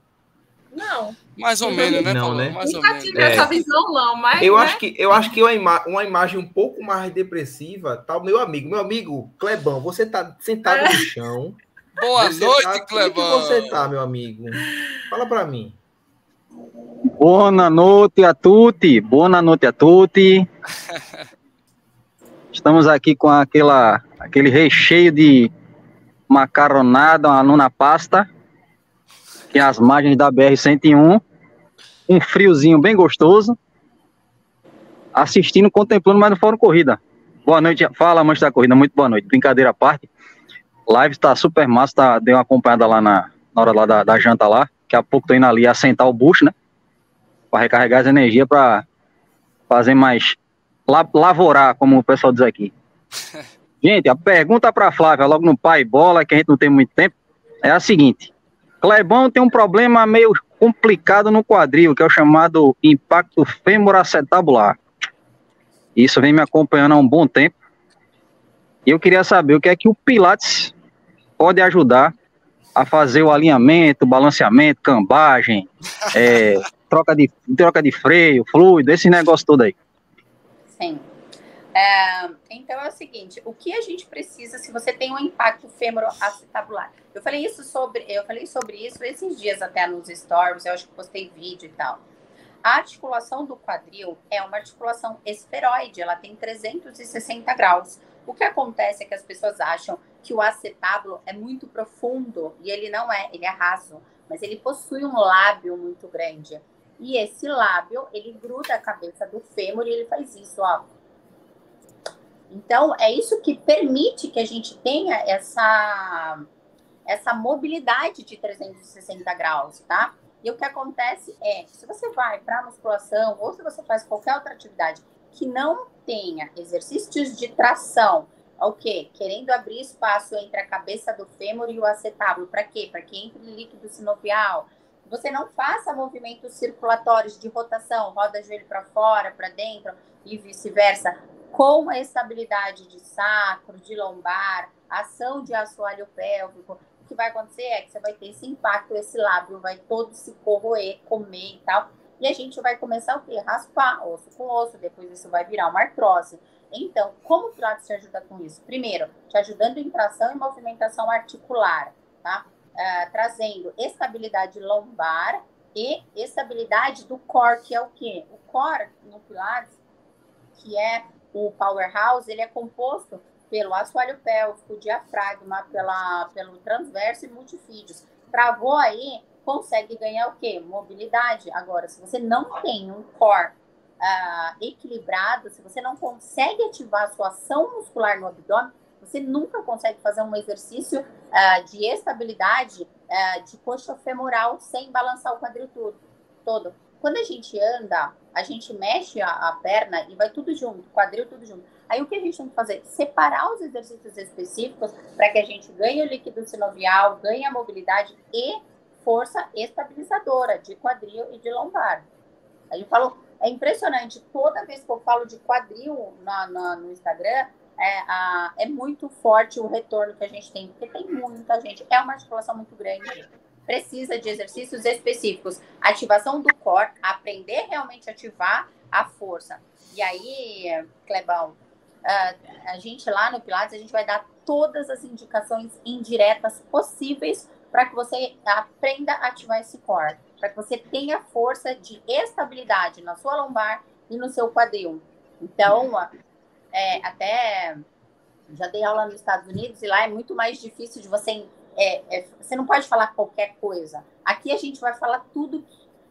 Não.
Mais ou menos, né,
não, né?
Mais Nunca tive é. essa visão, não, mas.
Eu,
né?
acho que, eu acho que uma, ima uma imagem um pouco mais depressiva tá o meu amigo. Meu amigo, Clebão, você tá sentado é. no chão.
Boa noite, tá... Clebão.
Como você tá, meu amigo? Fala para mim.
Boa noite a tutti. Boa noite a tutti. Estamos aqui com aquela, aquele recheio de macaronada, uma nuna pasta aqui as margens da BR-101, um friozinho bem gostoso, assistindo, contemplando, mas não foram corrida. Boa noite, fala amantes da corrida, muito boa noite, brincadeira à parte. Live tá super massa, tá, dei uma acompanhada lá na, na hora lá da, da janta lá, daqui a pouco tô indo ali assentar o bucho, né, para recarregar as energias para fazer mais, la, lavorar, como o pessoal diz aqui. Gente, a pergunta para Flávia, logo no pai bola, que a gente não tem muito tempo, é a seguinte: Clebão tem um problema meio complicado no quadril, que é o chamado impacto femoracetabular. Isso vem me acompanhando há um bom tempo. E eu queria saber o que é que o Pilates pode ajudar a fazer o alinhamento, balanceamento, cambagem, é, troca, de, troca de freio, fluido, esse negócio todo aí.
Sim. É, então é o seguinte, o que a gente precisa se você tem um impacto femoroacetabular? Eu falei isso sobre, eu falei sobre isso esses dias até nos stories, eu acho que postei vídeo e tal. A articulação do quadril é uma articulação esferoide, ela tem 360 graus. O que acontece é que as pessoas acham que o acetábulo é muito profundo e ele não é, ele é raso, mas ele possui um lábio muito grande. E esse lábio, ele gruda a cabeça do fêmur e ele faz isso, ó então, é isso que permite que a gente tenha essa, essa mobilidade de 360 graus, tá? E o que acontece é, se você vai para musculação ou se você faz qualquer outra atividade que não tenha exercícios de tração, o quê? Querendo abrir espaço entre a cabeça do fêmur e o acetábulo, para quê? Para que entre líquido sinovial. Você não faça movimentos circulatórios de rotação, roda joelho para fora, para dentro e vice-versa com a estabilidade de sacro, de lombar, ação de assoalho pélvico, o que vai acontecer é que você vai ter esse impacto, esse lábio vai todo se corroer, comer e tal. E a gente vai começar o quê? Raspar osso com osso, depois isso vai virar uma artrose. Então, como o Pilates te ajuda com isso? Primeiro, te ajudando em tração e movimentação articular, tá? Uh, trazendo estabilidade lombar e estabilidade do core, que é o quê? O core no Pilates, que é o powerhouse, ele é composto pelo assoalho pélvico, diafragma, pela, pelo transverso e multifídios. Travou aí, consegue ganhar o quê? Mobilidade. Agora, se você não tem um core uh, equilibrado, se você não consegue ativar a sua ação muscular no abdômen, você nunca consegue fazer um exercício uh, de estabilidade uh, de coxa femoral sem balançar o quadril todo. Quando a gente anda, a gente mexe a, a perna e vai tudo junto, quadril tudo junto. Aí o que a gente tem que fazer? Separar os exercícios específicos para que a gente ganhe o líquido sinovial, ganhe a mobilidade e força estabilizadora de quadril e de lombar. A gente falou, é impressionante, toda vez que eu falo de quadril na, na, no Instagram, é, a, é muito forte o retorno que a gente tem, porque tem muita gente, é uma articulação muito grande, precisa de exercícios específicos, ativação do core, aprender realmente a ativar a força. E aí, Clebão, a gente lá no Pilates, a gente vai dar todas as indicações indiretas possíveis para que você aprenda a ativar esse core, para que você tenha força de estabilidade na sua lombar e no seu quadril. Então, é, até já dei aula nos Estados Unidos e lá é muito mais difícil de você. É, é, você não pode falar qualquer coisa. Aqui a gente vai falar tudo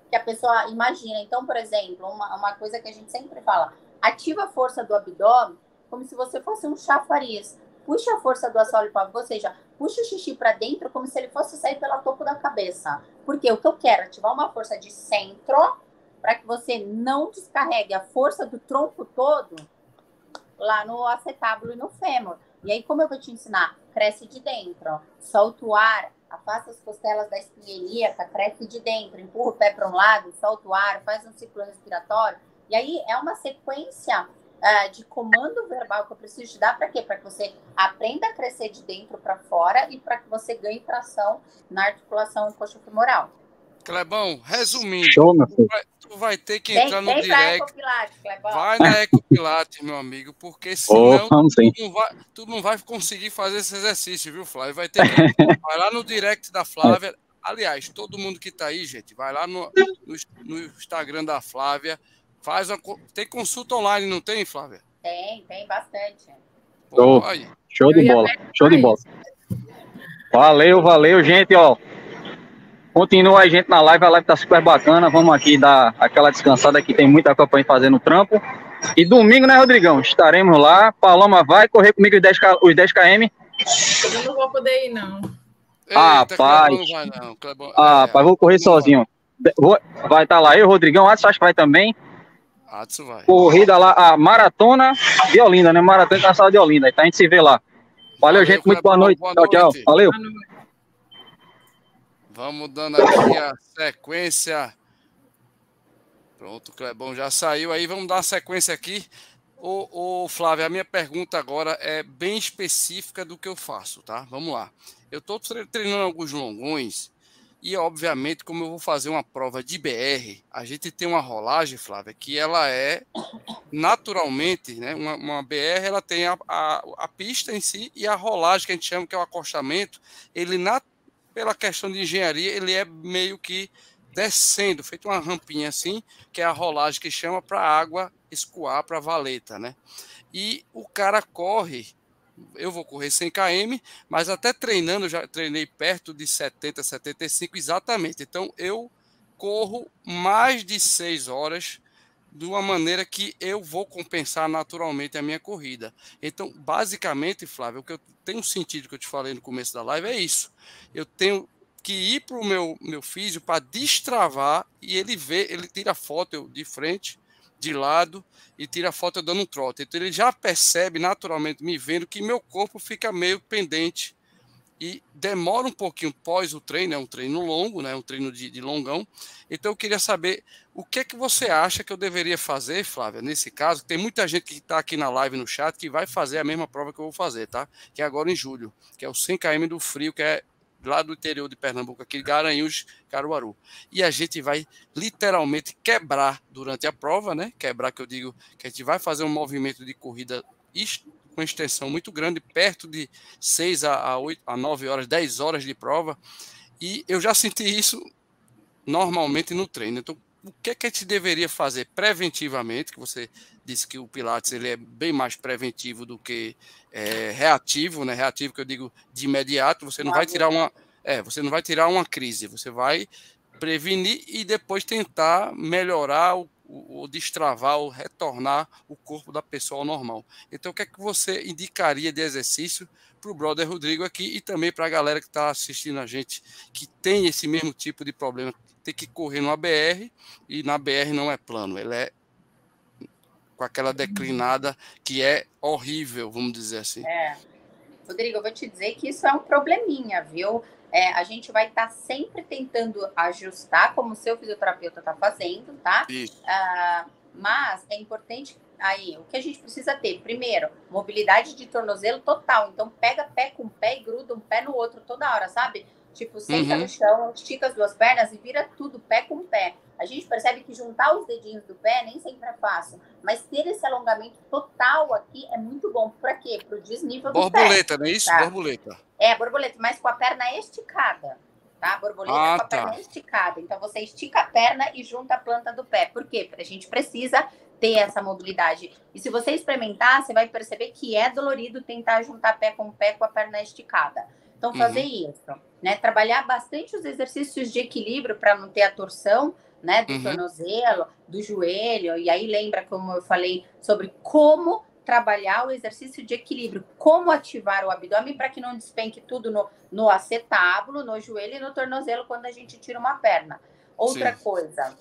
que a pessoa imagina. Então, por exemplo, uma, uma coisa que a gente sempre fala: ativa a força do abdômen como se você fosse um chafariz. Puxa a força do assoalho para ou seja, puxa o xixi para dentro como se ele fosse sair pela topo da cabeça. Porque o que eu quero é ativar uma força de centro para que você não descarregue a força do tronco todo lá no acetábulo e no fêmur. E aí, como eu vou te ensinar? Cresce de dentro, solta o ar, afasta as costelas da espinha cresce de dentro, empurra o pé para um lado, solta o ar, faz um ciclo respiratório. E aí é uma sequência uh, de comando verbal que eu preciso te dar para quê? Para que você aprenda a crescer de dentro para fora e para que você ganhe tração na articulação coxo-femoral.
Clebão, resumindo, Show, tu, vai, tu, vai, ter que entrar no direct. Vai na Ecopilates, meu amigo, porque senão oh, tu, não vai, tu não vai conseguir fazer esse exercício, viu, Flávio? Vai ter que vai lá no direct da Flávia. Aliás, todo mundo que tá aí, gente, vai lá no, no, no Instagram da Flávia, Faz a, tem consulta online, não tem, Flávia?
Tem, tem bastante.
Pô, Show, show de bola, show de bola. Valeu, valeu, gente, ó. Continua a gente na live, a live tá super bacana. Vamos aqui dar aquela descansada que tem muita coisa pra gente fazer no trampo. E domingo, né, Rodrigão? Estaremos lá. Paloma vai correr comigo os 10, os 10 km.
Eu não vou poder ir, não.
Ah. Clebão, ah, é, pai, vou correr sozinho. Vou, vai estar tá lá eu, Rodrigão, acho que vai também.
Adson vai.
Corrida lá, a Maratona de Olinda, né? Maratona Internacional de Olinda. Então a gente se vê lá. Valeu, Valeu gente. Muito boa noite. Boa tchau, tchau. Valeu.
Vamos dando aqui a sequência. Pronto, o Clebão já saiu aí. Vamos dar uma sequência aqui. Ô, ô, Flávio, a minha pergunta agora é bem específica do que eu faço, tá? Vamos lá. Eu estou treinando alguns longões e, obviamente, como eu vou fazer uma prova de BR, a gente tem uma rolagem, Flávia, que ela é naturalmente, né? Uma, uma BR ela tem a, a, a, pista em si e a rolagem que a gente chama que é o acostamento, ele, na, pela questão de engenharia, ele é meio que descendo, feito uma rampinha assim, que é a rolagem que chama para a água escoar para a valeta, né? E o cara corre eu vou correr 100 km, mas até treinando, já treinei perto de 70, 75 exatamente. Então eu corro mais de 6 horas de uma maneira que eu vou compensar naturalmente a minha corrida. Então, basicamente, Flávio, o que eu tenho sentido que eu te falei no começo da live é isso. Eu tenho que ir para o meu, meu físio para destravar e ele vê, ele tira foto eu, de frente de lado e tira foto dando um trote. Então ele já percebe naturalmente, me vendo, que meu corpo fica meio pendente e demora um pouquinho pós o treino, é um treino longo, né, um treino de, de longão. Então eu queria saber o que é que você acha que eu deveria fazer, Flávia, nesse caso. Tem muita gente que está aqui na live no chat que vai fazer a mesma prova que eu vou fazer, tá? Que é agora em julho, que é o 100 km do frio, que é lá do interior de Pernambuco, aqui Garanhuns, Caruaru. E a gente vai literalmente quebrar durante a prova, né? Quebrar que eu digo que a gente vai fazer um movimento de corrida com extensão muito grande, perto de 6 a, 8, a 9 horas, 10 horas de prova. E eu já senti isso normalmente no treino. Então, o que é que a gente deveria fazer preventivamente? Que você disse que o Pilates ele é bem mais preventivo do que é, reativo, né? Reativo que eu digo de imediato. Você não vai tirar uma, é, você não vai tirar uma crise. Você vai prevenir e depois tentar melhorar o, o, o destravar, ou retornar o corpo da pessoa ao normal. Então, o que é que você indicaria de exercício para o brother Rodrigo aqui e também para a galera que está assistindo a gente que tem esse mesmo tipo de problema ter que correr numa BR e na BR não é plano, ele é com aquela declinada que é horrível, vamos dizer assim.
É. Rodrigo, eu vou te dizer que isso é um probleminha, viu? É, a gente vai estar tá sempre tentando ajustar, como o seu fisioterapeuta está fazendo, tá? Ah, mas é importante aí, o que a gente precisa ter? Primeiro, mobilidade de tornozelo total. Então, pega pé com pé e gruda um pé no outro toda hora, sabe? Tipo, senta uhum. no chão, estica as duas pernas e vira tudo pé com pé. A gente percebe que juntar os dedinhos do pé nem sempre é fácil, mas ter esse alongamento total aqui é muito bom. Para quê? Para o desnível do
borboleta, pé. Borboleta, não é isso? Tá? Borboleta.
É, borboleta, mas com a perna esticada, tá? Borboleta ah, com a tá. perna esticada. Então, você estica a perna e junta a planta do pé. Por quê? Porque a gente precisa ter essa mobilidade. E se você experimentar, você vai perceber que é dolorido tentar juntar pé com pé com a perna esticada. Então, fazer uhum. isso, né? Trabalhar bastante os exercícios de equilíbrio para não ter a torção, né? Do uhum. tornozelo, do joelho. E aí lembra, como eu falei, sobre como trabalhar o exercício de equilíbrio, como ativar o abdômen para que não despenque tudo no, no acetábulo, no joelho e no tornozelo quando a gente tira uma perna. Outra Sim. coisa,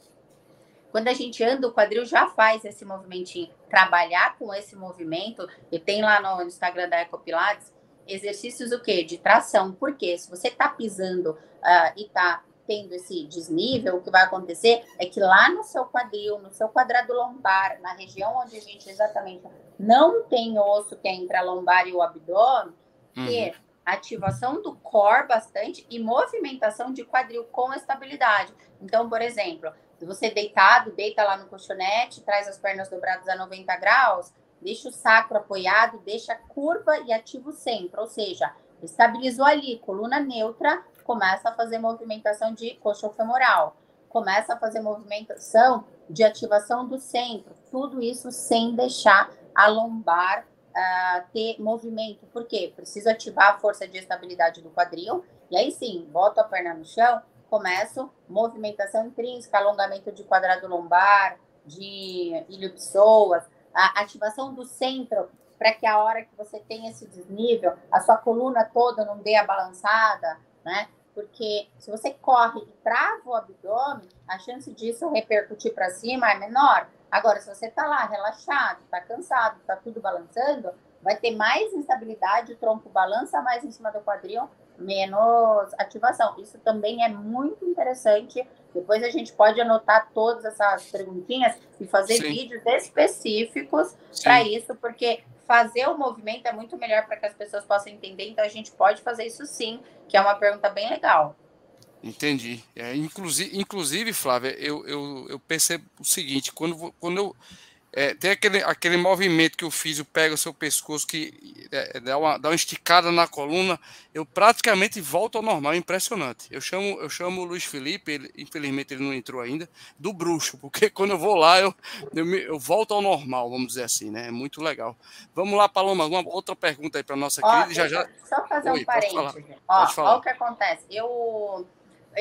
quando a gente anda, o quadril já faz esse movimentinho. Trabalhar com esse movimento, e tem lá no Instagram da Ecopilates, exercícios o quê? De tração. Porque se você está pisando uh, e está tendo esse desnível, o que vai acontecer é que lá no seu quadril, no seu quadrado lombar, na região onde a gente exatamente não tem osso que é entre a lombar e o abdômen, uhum. ter ativação do core bastante e movimentação de quadril com estabilidade. Então, por exemplo, você deitado, deita lá no colchonete, traz as pernas dobradas a 90 graus, deixa o sacro apoiado, deixa curva e ativa o centro, ou seja, estabilizou ali, coluna neutra, começa a fazer movimentação de femoral, começa a fazer movimentação de ativação do centro, tudo isso sem deixar a lombar uh, ter movimento. Por quê? Preciso ativar a força de estabilidade do quadril, e aí sim, boto a perna no chão, começo movimentação intrínseca, alongamento de quadrado lombar, de ilho-pessoas, a ativação do centro, para que a hora que você tem esse desnível, a sua coluna toda não dê a balançada, né? Porque se você corre e trava o abdômen, a chance disso repercutir para cima é menor. Agora, se você está lá relaxado, está cansado, está tudo balançando, vai ter mais instabilidade, o tronco balança mais em cima do quadril, menos ativação. Isso também é muito interessante. Depois a gente pode anotar todas essas perguntinhas e fazer Sim. vídeos específicos para isso, porque fazer o movimento é muito melhor para que as pessoas possam entender. Então a gente pode fazer isso sim, que é uma pergunta bem legal.
Entendi. É, inclusive, inclusive, Flávia, eu, eu, eu percebo o seguinte: quando, quando eu é, tem aquele, aquele movimento que o físio pega o seu pescoço, que é, é, dá, uma, dá uma esticada na coluna, eu praticamente volto ao normal, é impressionante. Eu chamo, eu chamo o Luiz Felipe, ele, infelizmente ele não entrou ainda, do bruxo, porque quando eu vou lá, eu, eu, me, eu volto ao normal, vamos dizer assim, né? É muito legal. Vamos lá, Paloma, uma outra pergunta aí para nossa
Ó,
querida. Já, já...
Só fazer Oi, um parênteses. Ó, ó, o que acontece. Eu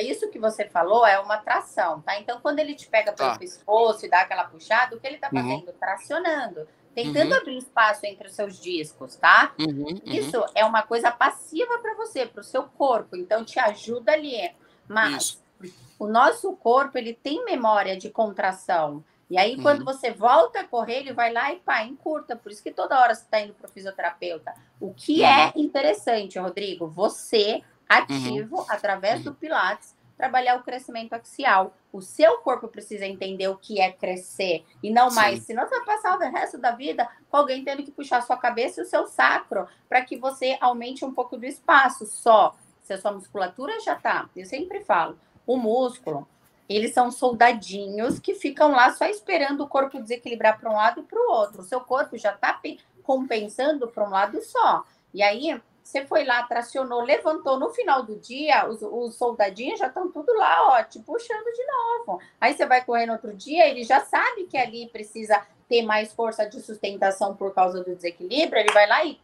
isso que você falou é uma tração, tá? Então, quando ele te pega pelo tá. pescoço e dá aquela puxada, o que ele tá uhum. fazendo? Uhum. Tracionando, tentando uhum. abrir espaço entre os seus discos, tá? Uhum, uhum. Isso é uma coisa passiva para você, para o seu corpo, então te ajuda ali. Mas Isso. o nosso corpo, ele tem memória de contração. E aí, quando uhum. você volta a correr, ele vai lá e pá, encurta. Por isso que toda hora você está indo para o fisioterapeuta. O que é interessante, Rodrigo, você ativo, uhum. através do uhum. Pilates, trabalhar o crescimento axial. O seu corpo precisa entender o que é crescer e não Sim. mais. Senão você vai passar o resto da vida com alguém tendo que puxar a sua cabeça e o seu sacro para que você aumente um pouco do espaço só. Se a sua musculatura já tá, eu sempre falo, o músculo, eles são soldadinhos que ficam lá só esperando o corpo desequilibrar para um lado e para o outro. O seu corpo já está compensando para um lado só. E aí, você foi lá, tracionou, levantou no final do dia, os, os soldadinhos já estão tudo lá, ó, te puxando de novo. Aí você vai correr no outro dia, ele já sabe que ali precisa ter mais força de sustentação por causa do desequilíbrio, ele vai lá e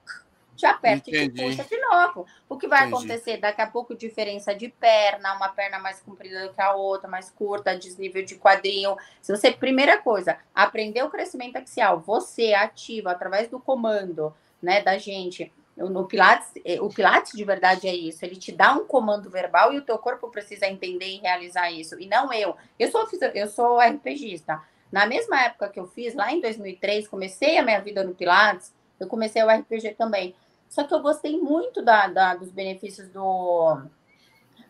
te aperta Entendi. e te puxa de novo. O que vai Entendi. acontecer? Daqui a pouco, diferença de perna, uma perna mais comprida do que a outra, mais curta, desnível de quadril. Se você, primeira coisa, aprender o crescimento axial, você ativa através do comando, né, da gente, no Pilates, é, o Pilates de verdade é isso. Ele te dá um comando verbal e o teu corpo precisa entender e realizar isso. E não eu. Eu sou, eu sou RPGista. Na mesma época que eu fiz, lá em 2003, comecei a minha vida no Pilates, eu comecei o RPG também. Só que eu gostei muito da, da dos benefícios do,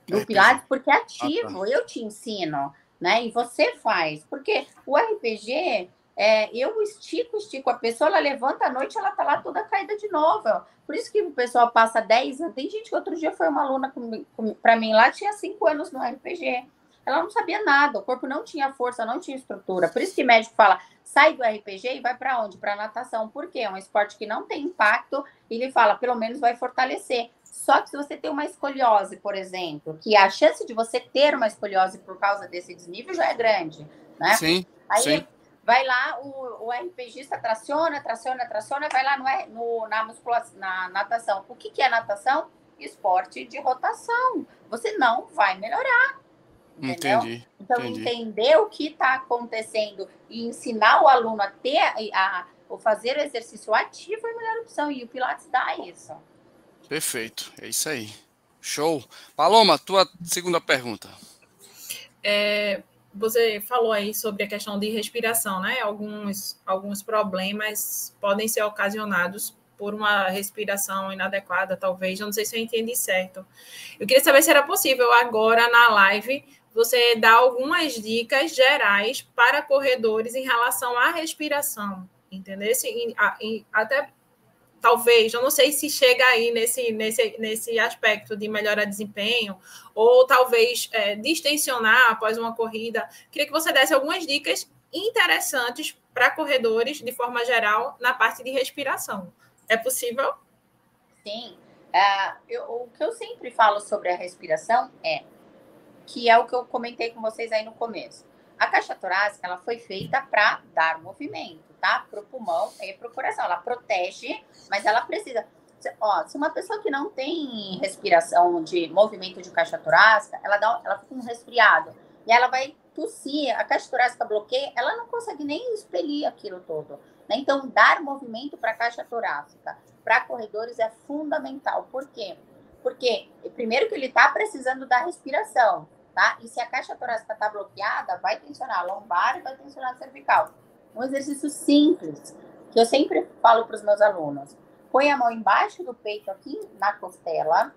do Pilates, porque é ativo. Ah, tá. Eu te ensino, né? E você faz. Porque o RPG é, eu estico, estico a pessoa, ela levanta à noite, ela tá lá toda caída de novo. Por isso que o pessoal passa 10 anos. Tem gente que outro dia foi uma aluna para mim lá, tinha 5 anos no RPG. Ela não sabia nada, o corpo não tinha força, não tinha estrutura. Por isso que o médico fala: sai do RPG e vai para onde? Para natação. Por quê? É um esporte que não tem impacto. E ele fala: pelo menos vai fortalecer. Só que se você tem uma escoliose, por exemplo, que a chance de você ter uma escoliose por causa desse desnível já é grande, né?
Sim.
Aí
sim
vai lá, o, o RPGista traciona, traciona, traciona, vai lá no, no, na musculação, na natação. O que, que é natação? Esporte de rotação. Você não vai melhorar. Entendeu? Entendi, então, entendi. entender o que está acontecendo e ensinar o aluno a ter a, a, a fazer o exercício ativo é a melhor opção. E o Pilates dá isso.
Perfeito, é isso aí. Show. Paloma, tua segunda pergunta.
É, você falou aí sobre a questão de respiração, né? Alguns, alguns problemas podem ser ocasionados por uma respiração inadequada, talvez. Eu não sei se eu entendi certo. Eu queria saber se era possível agora na live você dar algumas dicas gerais para corredores em relação à respiração, entendeu? Até talvez, eu não sei se chega aí nesse, nesse, nesse aspecto de melhorar desempenho, ou talvez é, distensionar após uma corrida. Queria que você desse algumas dicas interessantes para corredores, de forma geral, na parte de respiração. É possível?
Sim. Uh, eu, o que eu sempre falo sobre a respiração é que é o que eu comentei com vocês aí no começo. A caixa torácica ela foi feita para dar movimento tá? Para o pulmão e para o coração. Ela protege, mas ela precisa. Ó, se uma pessoa que não tem respiração de movimento de caixa torácica, ela, dá, ela fica um resfriado. E ela vai tossir, a caixa torácica bloqueia, ela não consegue nem expelir aquilo todo. Né? Então, dar movimento para a caixa torácica, para corredores, é fundamental. Por quê? Porque, primeiro, que ele está precisando da respiração, tá? E se a caixa torácica está bloqueada, vai tensionar a lombar e vai tensionar a cervical. Um exercício simples, que eu sempre falo para os meus alunos. Põe a mão embaixo do peito aqui na costela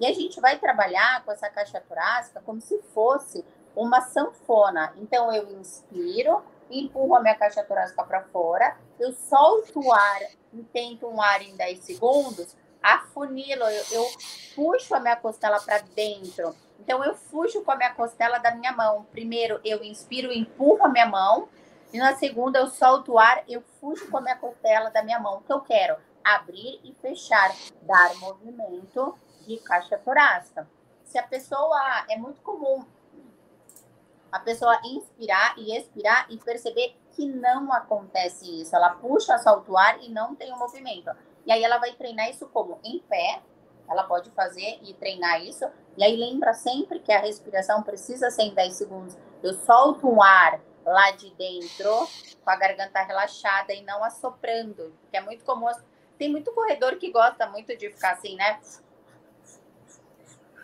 e a gente vai trabalhar com essa caixa torácica como se fosse uma sanfona. Então eu inspiro, empurro a minha caixa torácica para fora, eu solto o ar, intento um ar em 10 segundos, afunilo, eu, eu puxo a minha costela para dentro. Então eu fujo com a minha costela da minha mão. Primeiro eu inspiro, empurro a minha mão, e na segunda, eu solto o ar, eu fujo com a minha costela da minha mão, que eu quero abrir e fechar, dar movimento de caixa torácica. Se a pessoa, é muito comum a pessoa inspirar e expirar e perceber que não acontece isso. Ela puxa, solta o ar e não tem o um movimento. E aí ela vai treinar isso como? Em pé, ela pode fazer e treinar isso. E aí lembra sempre que a respiração precisa ser em 10 segundos. Eu solto um ar, lá de dentro, com a garganta relaxada e não assoprando, que é muito comum. Tem muito corredor que gosta muito de ficar assim, né?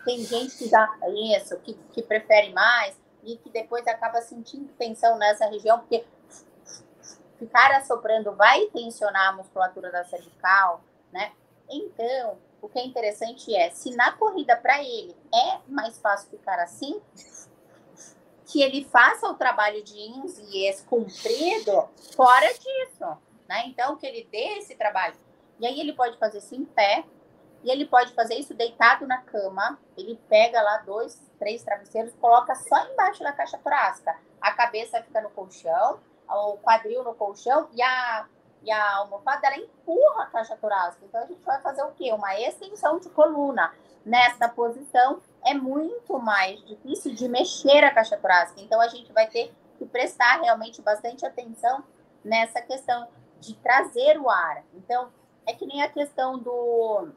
Tem gente que dá isso, que, que prefere mais e que depois acaba sentindo tensão nessa região, porque ficar assoprando vai tensionar a musculatura da cervical, né? Então, o que é interessante é, se na corrida para ele é mais fácil ficar assim, que ele faça o trabalho de ins ex cumprido fora disso, né? Então, que ele dê esse trabalho. E aí ele pode fazer isso em pé, e ele pode fazer isso deitado na cama. Ele pega lá dois, três travesseiros, coloca só embaixo da caixa torácica. A cabeça fica no colchão, o quadril no colchão e a, e a almofada ela empurra a caixa torácica. Então a gente vai fazer o quê? Uma extensão de coluna nessa posição é muito mais difícil de mexer a caixa torácica. Então, a gente vai ter que prestar realmente bastante atenção nessa questão de trazer o ar. Então, é que nem a questão do,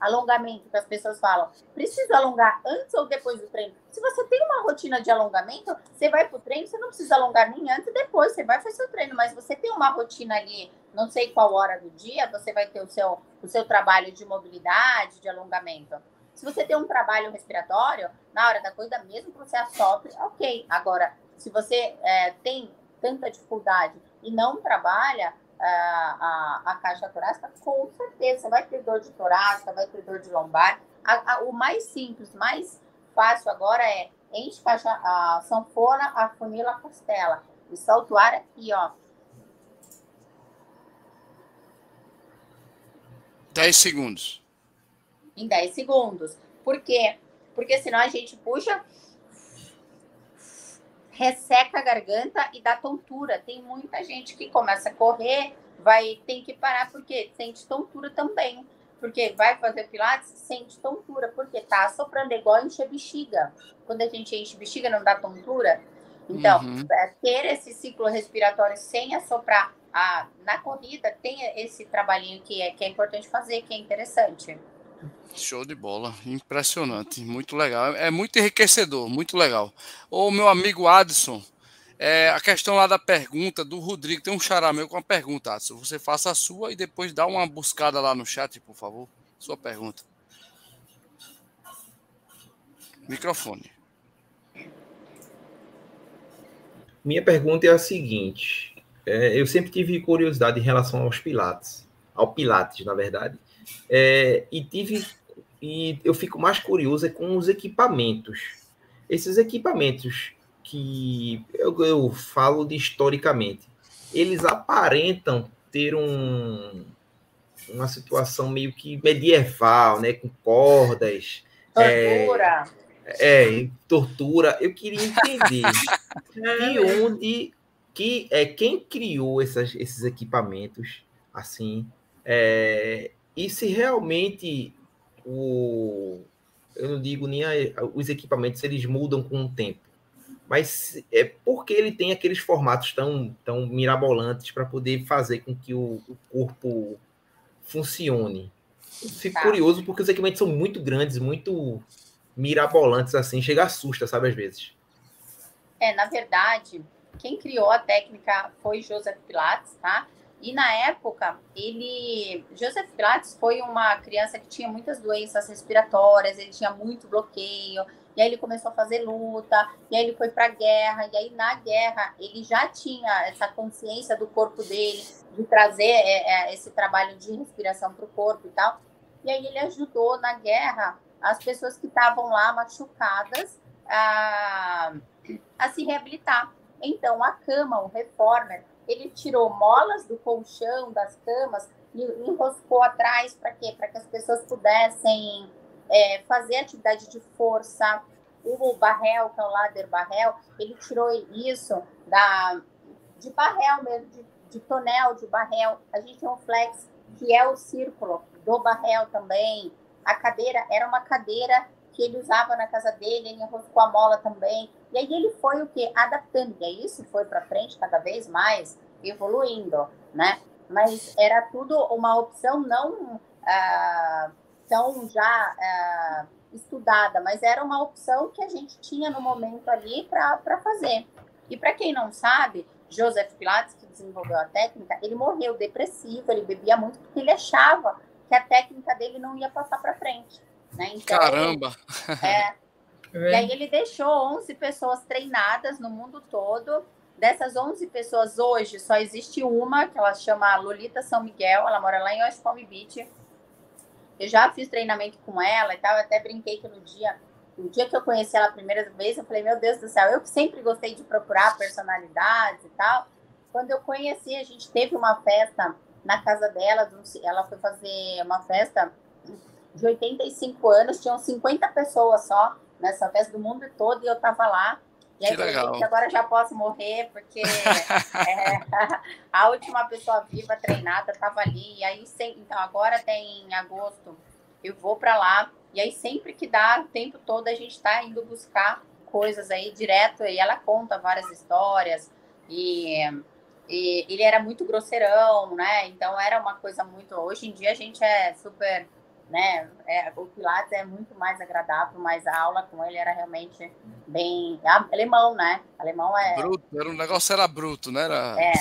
alongamento, que as pessoas falam, precisa alongar antes ou depois do treino? Se você tem uma rotina de alongamento, você vai para o treino, você não precisa alongar nem antes e depois, você vai fazer o treino, mas você tem uma rotina ali, não sei qual hora do dia, você vai ter o seu, o seu trabalho de mobilidade, de alongamento. Se você tem um trabalho respiratório, na hora da corrida, mesmo que você assopre, ok. Agora, se você é, tem tanta dificuldade e não trabalha, a, a, caixa torácica, com certeza, você vai ter dor de torácica, vai ter dor de lombar. A, a, o mais simples, mais fácil agora é enche caixa, a sanfona, a funila, a costela. E solta o ar aqui, ó.
10 segundos.
Em 10 segundos. Por quê? Porque senão a gente puxa, resseca a garganta e dá tontura. Tem muita gente que começa a correr, vai tem que parar porque sente tontura também. Porque vai fazer pilates, sente tontura, porque tá soprando igual encher bexiga. Quando a gente enche bexiga, não dá tontura. Então, uhum. É, ter esse ciclo respiratório sem assoprar a, na corrida, tem esse trabalhinho que é, que é importante fazer, que é interessante.
Show de bola, impressionante, muito legal, é muito enriquecedor, muito legal. O meu amigo Adson, é, a questão lá da pergunta do Rodrigo, tem um xará meu com uma pergunta, Adson. Você faça a sua e depois dá uma buscada lá no chat, por favor. Sua pergunta. Microfone.
Minha pergunta é a seguinte: é, eu sempre tive curiosidade em relação aos pilates, ao pilates, na verdade, é, e tive e eu fico mais curioso é com os equipamentos. Esses equipamentos que eu, eu falo de historicamente, eles aparentam ter um, uma situação meio que medieval, né, com cordas,
tortura,
é, é tortura. Eu queria entender de onde que é quem criou essas, esses equipamentos assim, é, e se realmente o, eu não digo nem a, os equipamentos, eles mudam com o tempo. Mas é porque ele tem aqueles formatos tão, tão mirabolantes para poder fazer com que o, o corpo funcione. Eu fico tá. curioso porque os equipamentos são muito grandes, muito mirabolantes, assim, chega assusta, sabe, às vezes.
É, na verdade, quem criou a técnica foi Joseph Pilates, tá? E na época, ele. Joseph Pilates foi uma criança que tinha muitas doenças respiratórias, ele tinha muito bloqueio, e aí ele começou a fazer luta, e aí ele foi para a guerra, e aí na guerra ele já tinha essa consciência do corpo dele, de trazer é, é, esse trabalho de respiração para o corpo e tal. E aí ele ajudou na guerra as pessoas que estavam lá machucadas a, a se reabilitar. Então, a cama, o reformer, ele tirou molas do colchão, das camas, e enroscou atrás para quê? Para que as pessoas pudessem é, fazer atividade de força. O Barrel, que é o Lader Barrel, ele tirou isso da, de Barrel mesmo, de, de tonel de Barrel. A gente tem um flex, que é o círculo do Barrel também. A cadeira era uma cadeira que ele usava na casa dele, ele enroscou a mola também. E aí ele foi o que? Adaptando. E aí isso foi para frente cada vez mais, evoluindo, né? Mas era tudo uma opção não ah, tão já ah, estudada, mas era uma opção que a gente tinha no momento ali para fazer. E para quem não sabe, Joseph Pilates, que desenvolveu a técnica, ele morreu depressivo, ele bebia muito porque ele achava que a técnica dele não ia passar para frente. Né?
Então, Caramba!
É, é. E aí ele deixou 11 pessoas treinadas no mundo todo. Dessas 11 pessoas hoje, só existe uma, que ela chama Lolita São Miguel, ela mora lá em West Palm Beach. Eu já fiz treinamento com ela e tal, eu até brinquei que no dia, no dia que eu conheci ela a primeira vez, eu falei, meu Deus do céu, eu que sempre gostei de procurar personalidades e tal. Quando eu conheci, a gente teve uma festa na casa dela, ela foi fazer uma festa de 85 anos, tinham 50 pessoas só nessa festa do mundo todo e eu tava lá. E aí, que legal. Que agora já posso morrer, porque é, a última pessoa viva treinada estava ali. E aí, então, agora tem em agosto, eu vou para lá. E aí, sempre que dá, o tempo todo, a gente está indo buscar coisas aí direto. E ela conta várias histórias. E, e ele era muito grosseirão, né? Então, era uma coisa muito. Hoje em dia, a gente é super né? É, o Pilates é muito mais agradável, mas a aula com ele era realmente bem alemão, né? Alemão é
bruto, era um negócio era bruto, né? Era, é.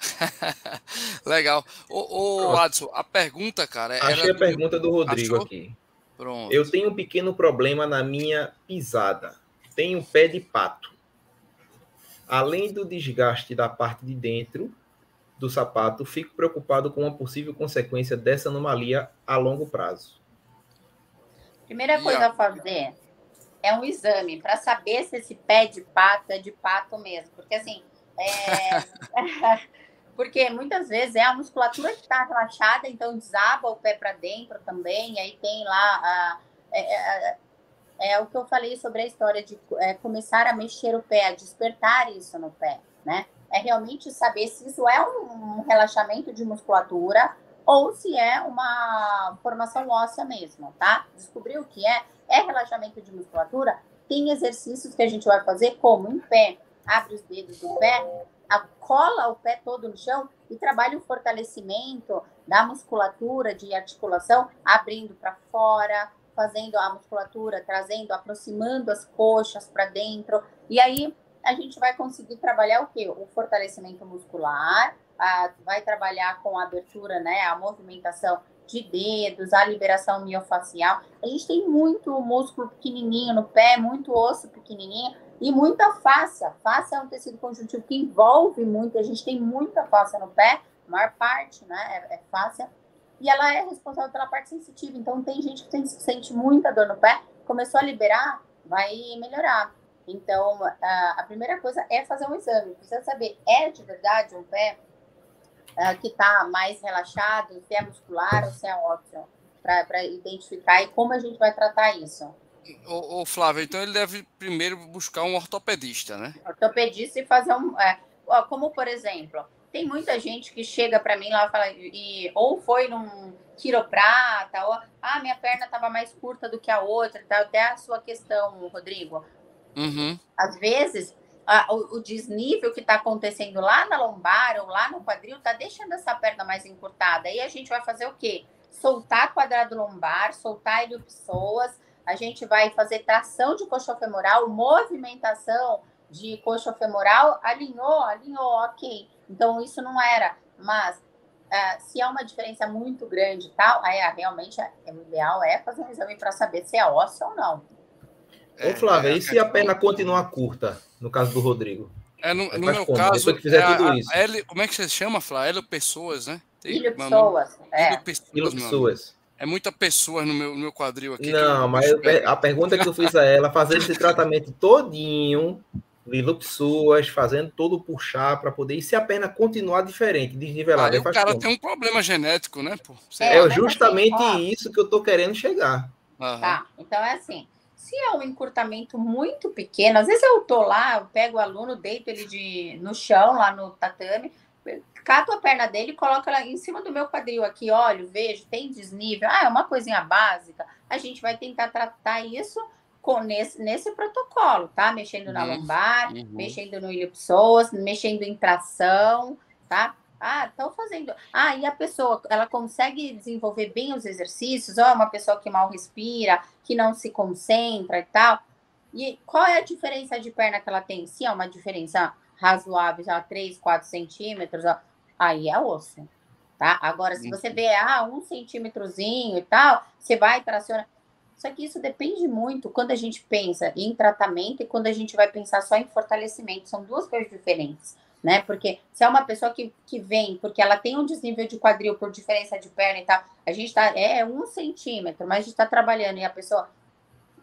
Legal. Ô, ô Adson, a pergunta, cara.
Achei a pergunta do Rodrigo Achou? aqui. Pronto. Eu tenho um pequeno problema na minha pisada. Tenho pé de pato. Além do desgaste da parte de dentro do sapato, fico preocupado com uma possível consequência dessa anomalia a longo prazo.
Primeira coisa a fazer é um exame para saber se esse pé de pato é de pato mesmo. Porque assim, é... porque muitas vezes é a musculatura que está relaxada, então desaba o pé para dentro também, aí tem lá a, é, é, é, o que eu falei sobre a história de é, começar a mexer o pé, a despertar isso no pé, né? É realmente saber se isso é um, relaxamento de musculatura ou se é uma formação óssea mesmo, tá? Descobrir o que é, é relaxamento de musculatura, tem exercícios que a gente vai fazer como em pé, abre os dedos do pé, cola o pé todo no chão e trabalha o fortalecimento da musculatura de articulação, abrindo para fora, fazendo a musculatura, trazendo, aproximando as coxas para dentro. E aí a gente vai conseguir trabalhar o quê? O fortalecimento muscular, a, vai trabalhar com a abertura, né, a movimentação de dedos, a liberação miofacial. A gente tem muito músculo pequenininho no pé, muito osso pequenininho e muita fascia. Fascia é um tecido conjuntivo que envolve muito, a gente tem muita fascia no pé, a maior parte, né, é, é fascia, e ela é responsável pela parte sensitiva. Então, tem gente que tem, sente muita dor no pé, começou a liberar, vai melhorar. Então, a, a primeira coisa é fazer um exame, precisa saber, é de verdade um pé uh, que está mais relaxado, se é muscular ou se é ósseo, para identificar e como a gente vai tratar isso.
O, o, Flávio, então ele deve primeiro buscar um ortopedista, né?
Ortopedista e fazer um. É, como, por exemplo, tem muita gente que chega para mim lá e fala, e, ou foi num quiroprata, ou ah, minha perna estava mais curta do que a outra, tá? até a sua questão, Rodrigo.
Uhum.
Às vezes, a, o, o, desnível que está acontecendo lá na lombar ou lá no quadril está deixando essa perna mais encurtada. Aí a gente vai fazer o quê? Soltar quadrado lombar, soltar iliopissoas, a gente vai fazer tração de coxa femoral, movimentação de coxa femoral, alinhou, alinhou, ok. Então, isso não era, mas uh, se há uma diferença muito grande e tal, aí uh, realmente é, o ideal é fazer um exame para saber se é ósseo ou não.
Ô, Flávia, é, e se a perna continuar curta, no caso do Rodrigo?
É, no, no meu como? caso, que fizer é tudo isso. L, como é que você chama, Flávia? Hélio Pessoas, né?
Ilho Pessoas. É.
Ilho Pessoas.
É muita pessoa no meu, no meu quadril aqui.
Não, mas a pergunta que eu fiz a ela, fazendo esse tratamento todinho, Lilo pessoas, fazendo todo o puxar para poder. E se a perna continuar diferente, desnivelada? Aí
o cara tem um problema genético, né? Pô?
É, é justamente assim, isso que eu tô querendo chegar.
Uhum. Tá, então é assim. Se é um encurtamento muito pequeno, às vezes eu tô lá, eu pego o aluno, deito ele de, no chão, lá no tatame, cato a perna dele e coloco ela em cima do meu quadril aqui, olho, vejo, tem desnível, ah, é uma coisinha básica. A gente vai tentar tratar isso com, nesse, nesse protocolo, tá? Mexendo na uhum. lombar, uhum. mexendo no ilipsoas, mexendo em tração, tá? Ah, estão fazendo. Ah, e a pessoa, ela consegue desenvolver bem os exercícios, ou é uma pessoa que mal respira, que não se concentra e tal. E qual é a diferença de perna que ela tem? Se é uma diferença razoável, já 3, 4 centímetros, ó, aí é osso, tá? Agora, se você vê, ah, um centímetrozinho e tal, você vai tracionar. Só que isso depende muito quando a gente pensa em tratamento e quando a gente vai pensar só em fortalecimento. São duas coisas diferentes, né? Porque se é uma pessoa que, que vem porque ela tem um desnível de quadril por diferença de perna e tal, a gente tá, é um centímetro, mas a gente está trabalhando e a pessoa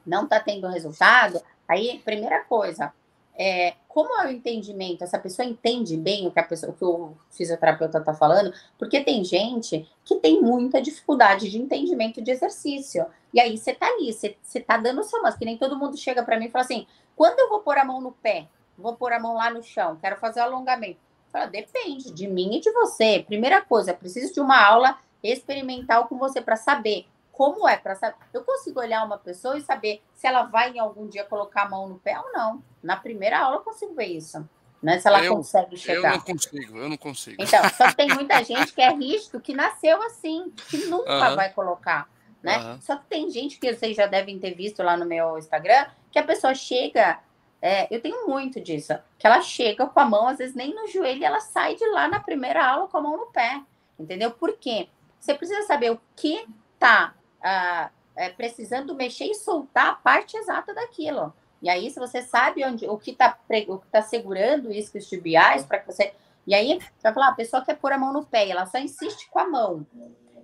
não está tendo resultado, aí, primeira coisa, é, como é o entendimento? Essa pessoa entende bem o que a pessoa, o que o fisioterapeuta está falando, porque tem gente que tem muita dificuldade de entendimento de exercício. E aí você tá ali, você, você tá dando o seu máximo, que nem todo mundo chega para mim e fala assim: quando eu vou pôr a mão no pé, vou pôr a mão lá no chão, quero fazer o alongamento. Fala, depende de mim e de você. Primeira coisa, preciso de uma aula experimental com você para saber como é para saber. Eu consigo olhar uma pessoa e saber se ela vai em algum dia colocar a mão no pé ou não. Na primeira aula eu consigo ver isso. Né? Se ela eu, consegue chegar.
Eu não consigo, eu não consigo.
Então, só que tem muita gente que é rígido, que nasceu assim, que nunca uhum. vai colocar. né? Uhum. Só que tem gente que vocês já devem ter visto lá no meu Instagram, que a pessoa chega, é, eu tenho muito disso, que ela chega com a mão, às vezes nem no joelho, ela sai de lá na primeira aula com a mão no pé, entendeu? Por quê? Você precisa saber o que tá ah, é, precisando mexer e soltar a parte exata daquilo. E aí, se você sabe onde o que está o que tá segurando iscos tibiais, para que você. E aí, você vai falar, a pessoa quer pôr a mão no pé, ela só insiste com a mão.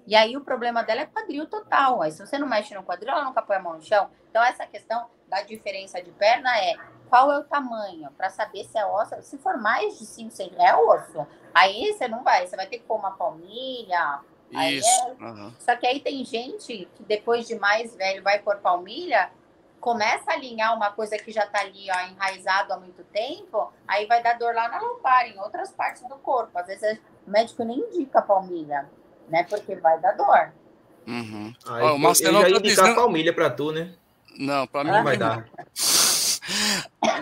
E aí, o problema dela é quadril total. Aí, se você não mexe no quadril, ela nunca põe a mão no chão. Então, essa questão da diferença de perna é qual é o tamanho, para saber se é osso. Se for mais de 5 centímetros, é osso. Aí, você não vai, você vai ter que pôr uma palmilha. Isso. É... Uhum. Só que aí tem gente que depois de mais velho vai por palmilha começa a alinhar uma coisa que já está ali ó, enraizado há muito tempo, aí vai dar dor lá na lombar, em outras partes do corpo. Às vezes o médico nem indica a palmilha, né? Porque vai dar dor.
Uhum.
Aí, o Marcelo já tá indicar dizendo... palmilha para tu, né?
Não, para mim não vai dar.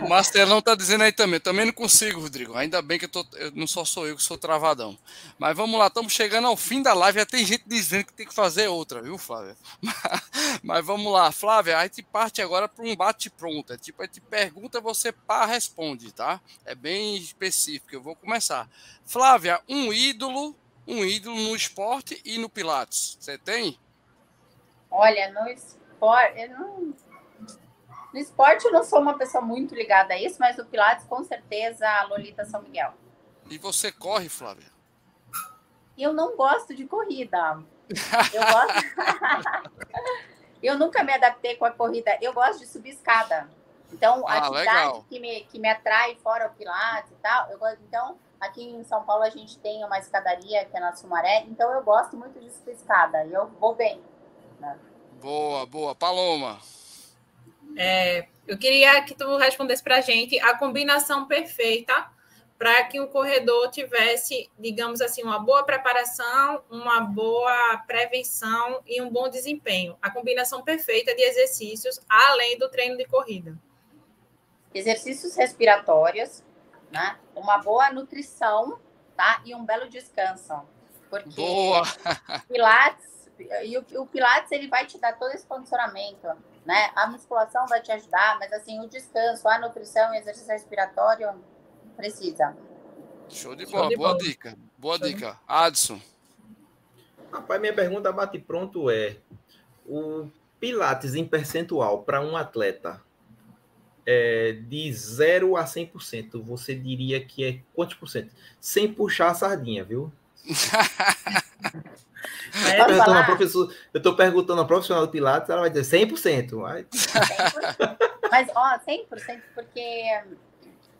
O Marcelão tá dizendo aí também. Também não consigo, Rodrigo. Ainda bem que eu, tô, eu não só sou eu que sou travadão. Mas vamos lá, estamos chegando ao fim da live. Já tem gente dizendo que tem que fazer outra, viu, Flávia? Mas vamos lá, Flávia. A gente parte agora para um bate-pronto. É tipo, a gente pergunta, você pá, responde, tá? É bem específico. Eu vou começar. Flávia, um ídolo, um ídolo no esporte e no Pilates. Você tem?
Olha, no esporte, não no esporte, eu não sou uma pessoa muito ligada a isso, mas o Pilates, com certeza, a Lolita São Miguel.
E você corre, Flávia?
Eu não gosto de corrida. Eu gosto. eu nunca me adaptei com a corrida. Eu gosto de subir escada. Então, a ah, atividade que me, que me atrai fora o Pilates e tal, eu gosto. Então, aqui em São Paulo a gente tem uma escadaria que é na Sumaré, então eu gosto muito de subir escada. E eu vou bem. Né?
Boa, boa. Paloma.
É, eu queria que tu respondesse para a gente a combinação perfeita para que o corredor tivesse, digamos assim, uma boa preparação, uma boa prevenção e um bom desempenho. A combinação perfeita de exercícios além do treino de corrida.
Exercícios respiratórios, né? Uma boa nutrição, tá? E um belo descanso. Porque boa. Pilates, e o, o Pilates ele vai te dar todo esse condicionamento né? A musculação vai te ajudar, mas assim, o descanso, a nutrição e exercício respiratório precisa.
Show de bola, Show de boa bola. dica. Boa Show dica. De... Adson.
Rapaz, minha pergunta bate pronto é: o Pilates em percentual para um atleta é de 0 a 100%, você diria que é quantos por cento? Sem puxar a sardinha, viu? Eu, tô professor, eu estou perguntando a profissional do Pilates, ela vai dizer 100%. Vai.
100%. Mas, ó, 100%, porque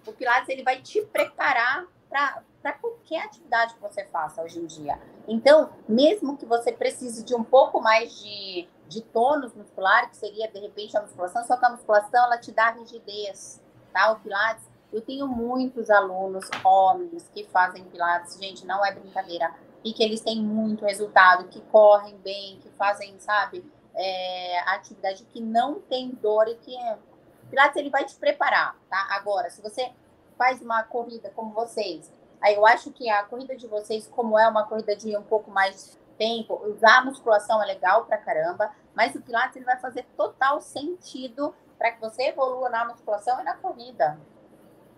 o Pilates ele vai te preparar para qualquer atividade que você faça hoje em dia. Então, mesmo que você precise de um pouco mais de, de tônus muscular, que seria, de repente, a musculação, só que a musculação, ela te dá rigidez, tá? O Pilates, eu tenho muitos alunos, homens, que fazem Pilates, gente, não é brincadeira e que eles têm muito resultado, que correm bem, que fazem, sabe, é, atividade que não tem dor e que é... Pilates ele vai te preparar, tá? Agora, se você faz uma corrida como vocês, aí eu acho que a corrida de vocês, como é uma corrida de um pouco mais tempo, usar a musculação é legal pra caramba, mas o Pilates ele vai fazer total sentido para que você evolua na musculação e na corrida.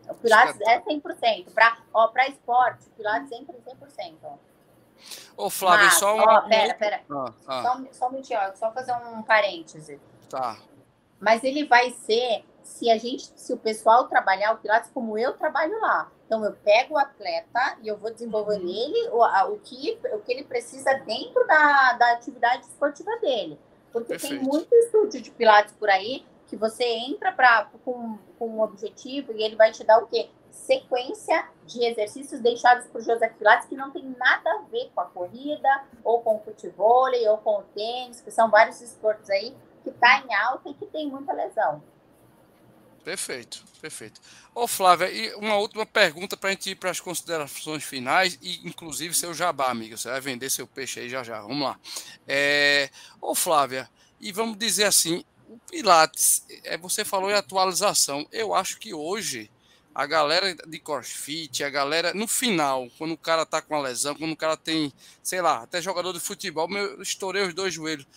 O Pilates é 100%. Para esporte, o Pilates sempre é 100%.
Ô, Flávio, Mas, só uma.
Ó, pera, pera. Ah, ah. Só, só um minutinho, só fazer um parêntese.
Tá.
Mas ele vai ser se a gente, se o pessoal trabalhar o Pilates como eu trabalho lá. Então eu pego o atleta e eu vou desenvolver uhum. nele o, a, o, que, o que ele precisa dentro da, da atividade esportiva dele. Porque Perfeito. tem muito estúdio de Pilates por aí que você entra pra, com, com um objetivo e ele vai te dar o quê? sequência de exercícios deixados por José Pilates que não tem nada a ver com a corrida, ou com o futebol, ou com o tênis, que são vários esportes aí que está em alta e que tem muita lesão.
Perfeito, perfeito. Ô Flávia, e uma última pergunta para a gente ir para as considerações finais e inclusive seu jabá, amiga. Você vai vender seu peixe aí já já. Vamos lá. É... Ô Flávia, e vamos dizer assim, o Pilates, é, você falou em atualização. Eu acho que hoje a galera de crossfit, a galera, no final, quando o cara tá com a lesão, quando o cara tem, sei lá, até jogador de futebol, meu, estourei os dois joelhos.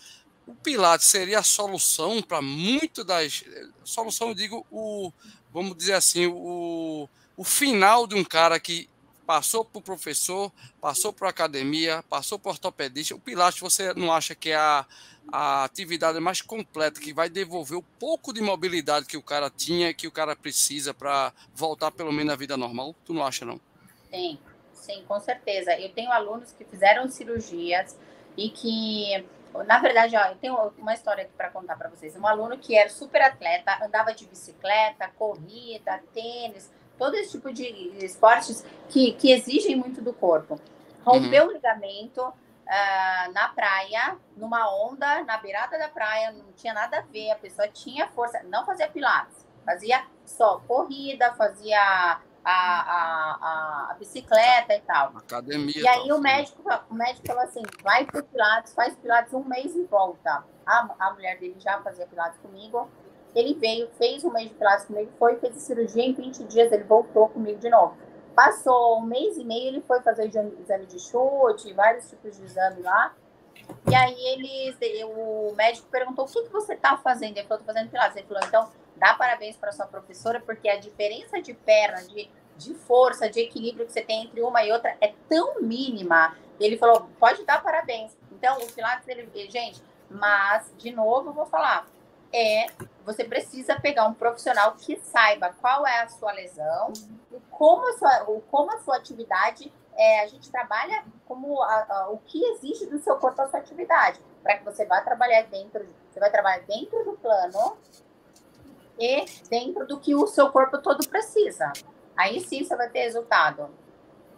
O Pilates seria a solução para muito das. Solução, eu digo, o, vamos dizer assim, o, o final de um cara que passou o professor, passou a academia, passou o ortopedista. O Pilates, você não acha que é a, a atividade mais completa, que vai devolver o pouco de mobilidade que o cara tinha, que o cara precisa para voltar pelo menos à vida normal? Tu não acha, não?
Sim, sim, com certeza. Eu tenho alunos que fizeram cirurgias e que na verdade, ó, eu tenho uma história aqui para contar para vocês. Um aluno que era super atleta, andava de bicicleta, corrida, tênis, todo esse tipo de esportes que, que exigem muito do corpo. Rompeu uhum. o ligamento uh, na praia, numa onda, na beirada da praia, não tinha nada a ver, a pessoa tinha força, não fazia pilates, fazia só corrida, fazia a, a, a, bicicleta e tal.
Academia.
E aí o médico, o médico falou assim: vai pro Pilates, faz Pilates um mês e volta. A, a mulher dele já fazia Pilates comigo. Ele veio, fez um mês de Pilates comigo, foi, fez a cirurgia em 20 dias, ele voltou comigo de novo. Passou um mês e meio, ele foi fazer exame de chute, vários tipos de exame lá. E aí ele, o médico perguntou: o que, que você está fazendo? Ele falou: estou fazendo Pilates. Ele falou: então, dá parabéns para sua professora, porque a diferença de perna, de, de força, de equilíbrio que você tem entre uma e outra é tão mínima. Ele falou: pode dar parabéns. Então, o Pilates, ele, gente, mas, de novo, eu vou falar: é você precisa pegar um profissional que saiba qual é a sua lesão e como a sua, como a sua atividade é, a gente trabalha como a, a, o que exige do seu corpo a sua atividade para que você vá trabalhar dentro você vai trabalhar dentro do plano e dentro do que o seu corpo todo precisa aí sim você vai ter resultado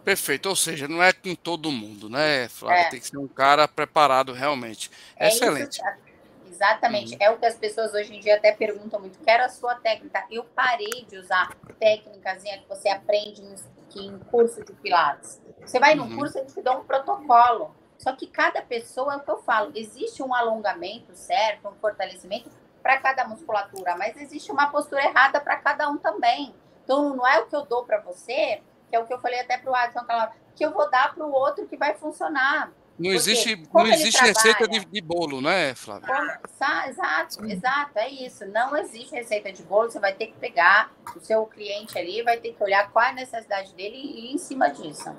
Perfeito, ou seja, não é com todo mundo, né, Flávia? É. Tem que ser um cara preparado realmente. É Excelente. Isso,
Exatamente. Uhum. É o que as pessoas hoje em dia até perguntam muito. Quero a sua técnica. Eu parei de usar técnicas que você aprende em, curso de Pilates. Você vai no uhum. curso, eles te dão um protocolo. Só que cada pessoa, é o que eu falo, existe um alongamento certo, um fortalecimento para cada musculatura, mas existe uma postura errada para cada um também. Então, não é o que eu dou para você, que é o que eu falei até para o Adson, que eu vou dar para o outro que vai funcionar.
Não existe, não existe receita de, de, bolo, né, Flávia?
Como, exato, exato, é isso. Não existe receita de bolo, você vai ter que pegar o seu cliente ali, vai ter que olhar qual é a necessidade dele e ir em cima disso.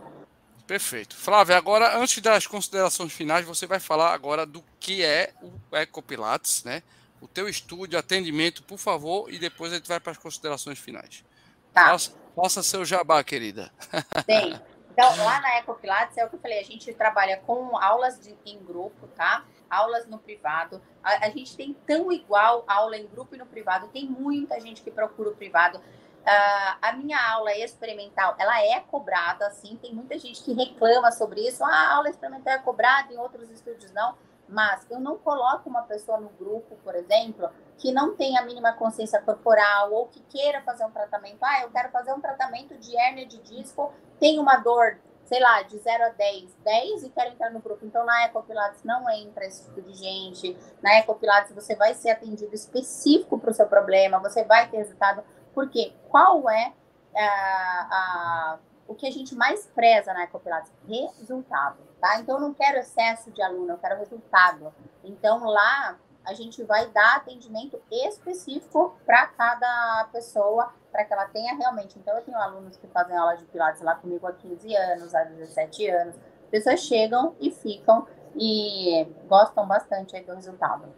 Perfeito. Flávia, agora, antes das considerações finais, você vai falar agora do que é o Ecopilates, né? O teu estúdio, atendimento, por favor, e depois a gente vai para as considerações finais. Tá. Faça, faça seu jabá, querida.
Tem. Então, lá na Ecopilates, é o que eu falei, a gente trabalha com aulas de, em grupo, tá? Aulas no privado. A, a, gente tem tão igual aula em grupo e no privado. Tem muita gente que procura o privado. Uh, a minha aula experimental, ela é cobrada, assim. Tem muita gente que reclama sobre isso. Ah, a aula experimental é cobrada, em outros estúdios não. Mas eu não coloco uma pessoa no grupo, por exemplo, que não tem a mínima consciência corporal ou que queira fazer um tratamento. Ah, eu quero fazer um tratamento de hérnia de disco, tem uma dor, sei lá, de 0 a 10, 10 e quero entrar no grupo. Então, na Ecopilates não entra esse tipo de gente. Na Ecopilates você vai ser atendido específico para o seu problema, você vai ter resultado. Porque qual é a, a, o que a gente mais preza na Ecopilates? Resultado tá? Então, eu não quero excesso de aluno, eu quero resultado. Então, lá a gente vai dar atendimento específico para cada pessoa, para que ela tenha realmente. Então, eu tenho alunos que fazem aula de Pilates lá comigo há 15 anos, há 17 anos. Pessoas chegam e ficam e gostam bastante do resultado.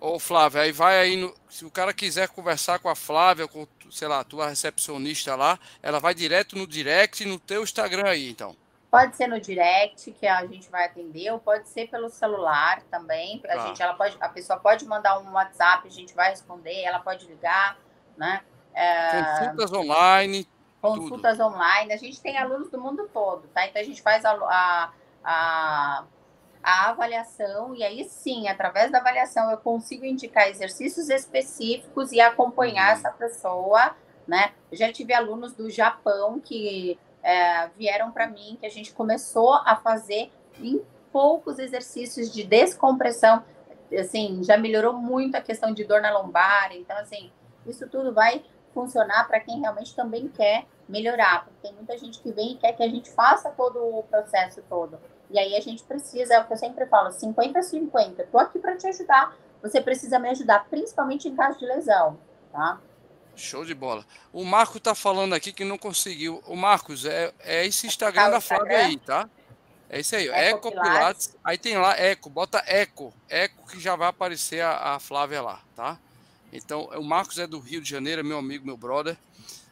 Ô, Flávia, aí vai aí, no, se o cara quiser conversar com a Flávia, com, sei lá, tua recepcionista lá, ela vai direto no direct no teu Instagram aí, então.
Pode ser no direct que a gente vai atender, ou pode ser pelo celular também. A tá. gente, ela pode, a pessoa pode mandar um WhatsApp, a gente vai responder, ela pode ligar, né?
É, consultas online.
Consultas tudo. online. A gente tem alunos do mundo todo, tá? Então a gente faz a, a, a, a avaliação e aí sim, através da avaliação, eu consigo indicar exercícios específicos e acompanhar uhum. essa pessoa, né? Eu já tive alunos do Japão que é, vieram para mim, que a gente começou a fazer em poucos exercícios de descompressão. Assim, já melhorou muito a questão de dor na lombar. Então, assim, isso tudo vai funcionar para quem realmente também quer melhorar, porque tem muita gente que vem e quer que a gente faça todo o processo todo. E aí a gente precisa, é o que eu sempre falo, 50-50. Tô aqui para te ajudar. Você precisa me ajudar, principalmente em caso de lesão, tá?
Show de bola. O Marco tá falando aqui que não conseguiu. O Marcos, é, é esse Instagram da Flávia aí, tá? É isso aí, Eco, Eco Pilates. Pilates. Aí tem lá Eco, bota Eco. Eco que já vai aparecer a, a Flávia lá, tá? Então, o Marcos é do Rio de Janeiro, é meu amigo, meu brother.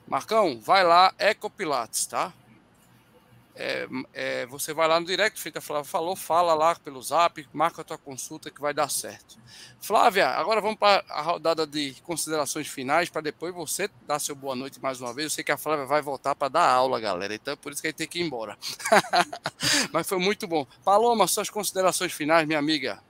Marcão, vai lá, Eco Pilates, tá? É, é, você vai lá no direct, feita Flávia falou, fala lá pelo zap, marca a tua consulta que vai dar certo. Flávia, agora vamos para a rodada de considerações finais, para depois você dar seu boa noite mais uma vez. Eu sei que a Flávia vai voltar para dar aula, galera, então é por isso que a gente tem que ir embora. Mas foi muito bom. Paloma, suas considerações finais, minha amiga.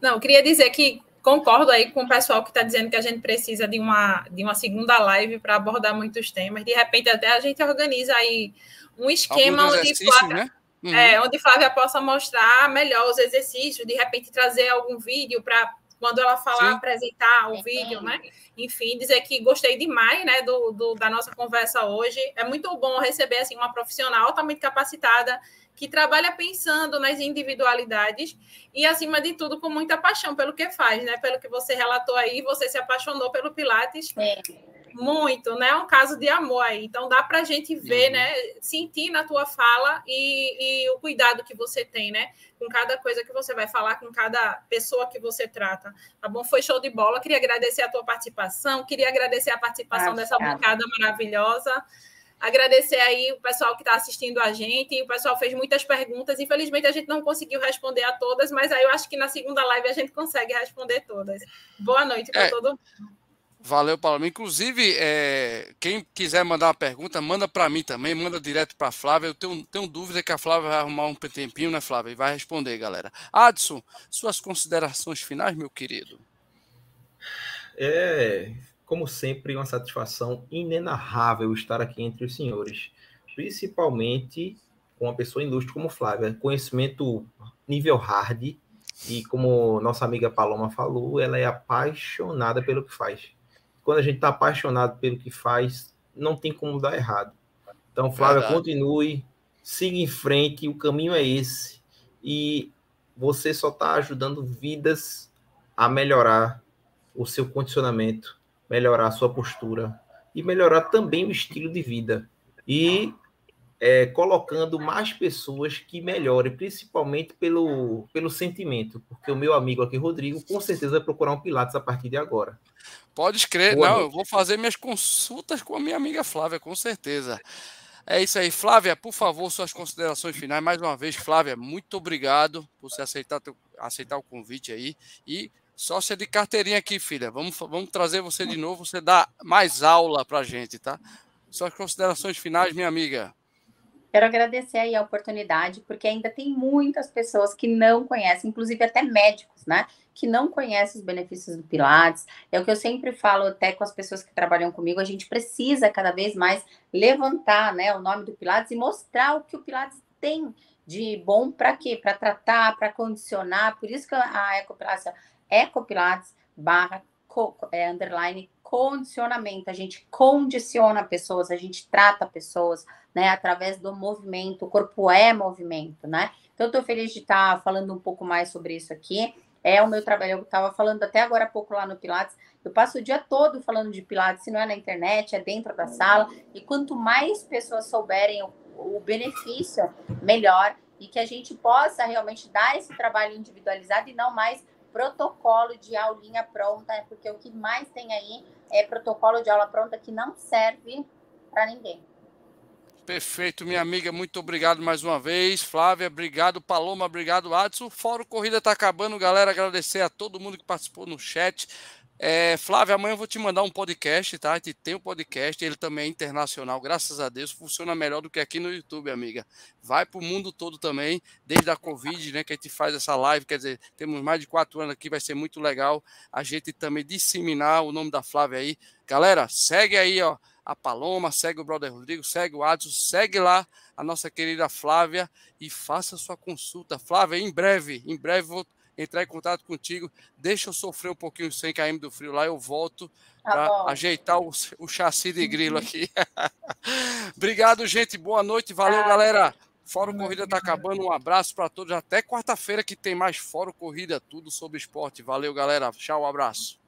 Não, queria dizer que concordo aí com o pessoal que está dizendo que a gente precisa de uma, de uma segunda live para abordar muitos temas. De repente, até a gente organiza aí um esquema onde Flávia, né? uhum. é, onde Flávia possa mostrar melhor os exercícios, de repente trazer algum vídeo para quando ela falar, Sim. apresentar o vídeo, né? Enfim, dizer que gostei demais, né, do, do, da nossa conversa hoje. É muito bom receber assim uma profissional altamente capacitada que trabalha pensando nas individualidades e, acima de tudo, com muita paixão pelo que faz, né? Pelo que você relatou aí, você se apaixonou pelo Pilates. É muito, né? É um caso de amor aí. Então dá para a gente ver, uhum. né? Sentir na tua fala e, e, o cuidado que você tem, né? Com cada coisa que você vai falar, com cada pessoa que você trata. Tá bom? Foi show de bola. Queria agradecer a tua participação, queria agradecer a participação ah, dessa bancada maravilhosa. Agradecer aí o pessoal que está assistindo a gente. O pessoal fez muitas perguntas. Infelizmente, a gente não conseguiu responder a todas, mas aí eu acho que na segunda live a gente consegue responder todas. Boa noite para é. todo mundo.
Valeu, Paulo. Inclusive, é, quem quiser mandar uma pergunta, manda para mim também, manda direto para a Flávia. Eu tenho, tenho dúvida que a Flávia vai arrumar um tempinho, né, Flávia? E vai responder, galera. Adson, suas considerações finais, meu querido?
É, como sempre, uma satisfação inenarrável estar aqui entre os senhores, principalmente com uma pessoa ilustre como Flávia. Conhecimento nível hard, e como nossa amiga Paloma falou, ela é apaixonada pelo que faz quando a gente está apaixonado pelo que faz, não tem como dar errado. Então, Flávia, Verdade. continue, siga em frente, o caminho é esse. E você só está ajudando vidas a melhorar o seu condicionamento, melhorar a sua postura e melhorar também o estilo de vida. E é, colocando mais pessoas que melhorem, principalmente pelo, pelo sentimento, porque o meu amigo aqui, Rodrigo, com certeza vai procurar um Pilates a partir de agora.
Pode escrever, não, eu vou fazer minhas consultas com a minha amiga Flávia, com certeza. É isso aí, Flávia, por favor, suas considerações finais. Mais uma vez, Flávia, muito obrigado por você aceitar, aceitar o convite aí. E sócia de carteirinha aqui, filha. Vamos, vamos trazer você de novo, você dá mais aula pra gente, tá? Suas considerações finais, minha amiga.
Quero agradecer aí a oportunidade, porque ainda tem muitas pessoas que não conhecem, inclusive até médicos, né? Que não conhecem os benefícios do Pilates. É o que eu sempre falo até com as pessoas que trabalham comigo, a gente precisa cada vez mais levantar né, o nome do Pilates e mostrar o que o Pilates tem de bom para quê? Para tratar, para condicionar. Por isso que a Ecopilates, Ecopilates barra é, underline condicionamento. A gente condiciona pessoas, a gente trata pessoas, né, através do movimento. O corpo é movimento, né? Então, estou feliz de estar tá falando um pouco mais sobre isso aqui. É o meu trabalho, eu estava falando até agora há pouco lá no Pilates. Eu passo o dia todo falando de Pilates, se não é na internet, é dentro da sala. E quanto mais pessoas souberem o, o benefício, melhor. E que a gente possa realmente dar esse trabalho individualizado e não mais protocolo de aulinha pronta, porque o que mais tem aí é protocolo de aula pronta que não serve para ninguém.
Perfeito, minha amiga, muito obrigado mais uma vez. Flávia, obrigado. Paloma, obrigado. Adson, Fórum Corrida está acabando, galera. Agradecer a todo mundo que participou no chat. É, Flávia, amanhã eu vou te mandar um podcast, tá? A gente tem um podcast, ele também é internacional, graças a Deus, funciona melhor do que aqui no YouTube, amiga. Vai para o mundo todo também, desde a Covid, né? Que a gente faz essa live, quer dizer, temos mais de quatro anos aqui, vai ser muito legal a gente também disseminar o nome da Flávia aí. Galera, segue aí, ó, a Paloma, segue o Brother Rodrigo, segue o Adson, segue lá a nossa querida Flávia e faça sua consulta. Flávia, em breve, em breve vou entrar em contato contigo. Deixa eu sofrer um pouquinho sem km do frio lá, eu volto tá para ajeitar o, o chassi de grilo aqui. Obrigado, gente. Boa noite. Valeu, galera. Fórum Corrida tá acabando. Um abraço para todos. Até quarta-feira que tem mais Fórum Corrida, tudo sobre esporte. Valeu, galera. Tchau, um abraço.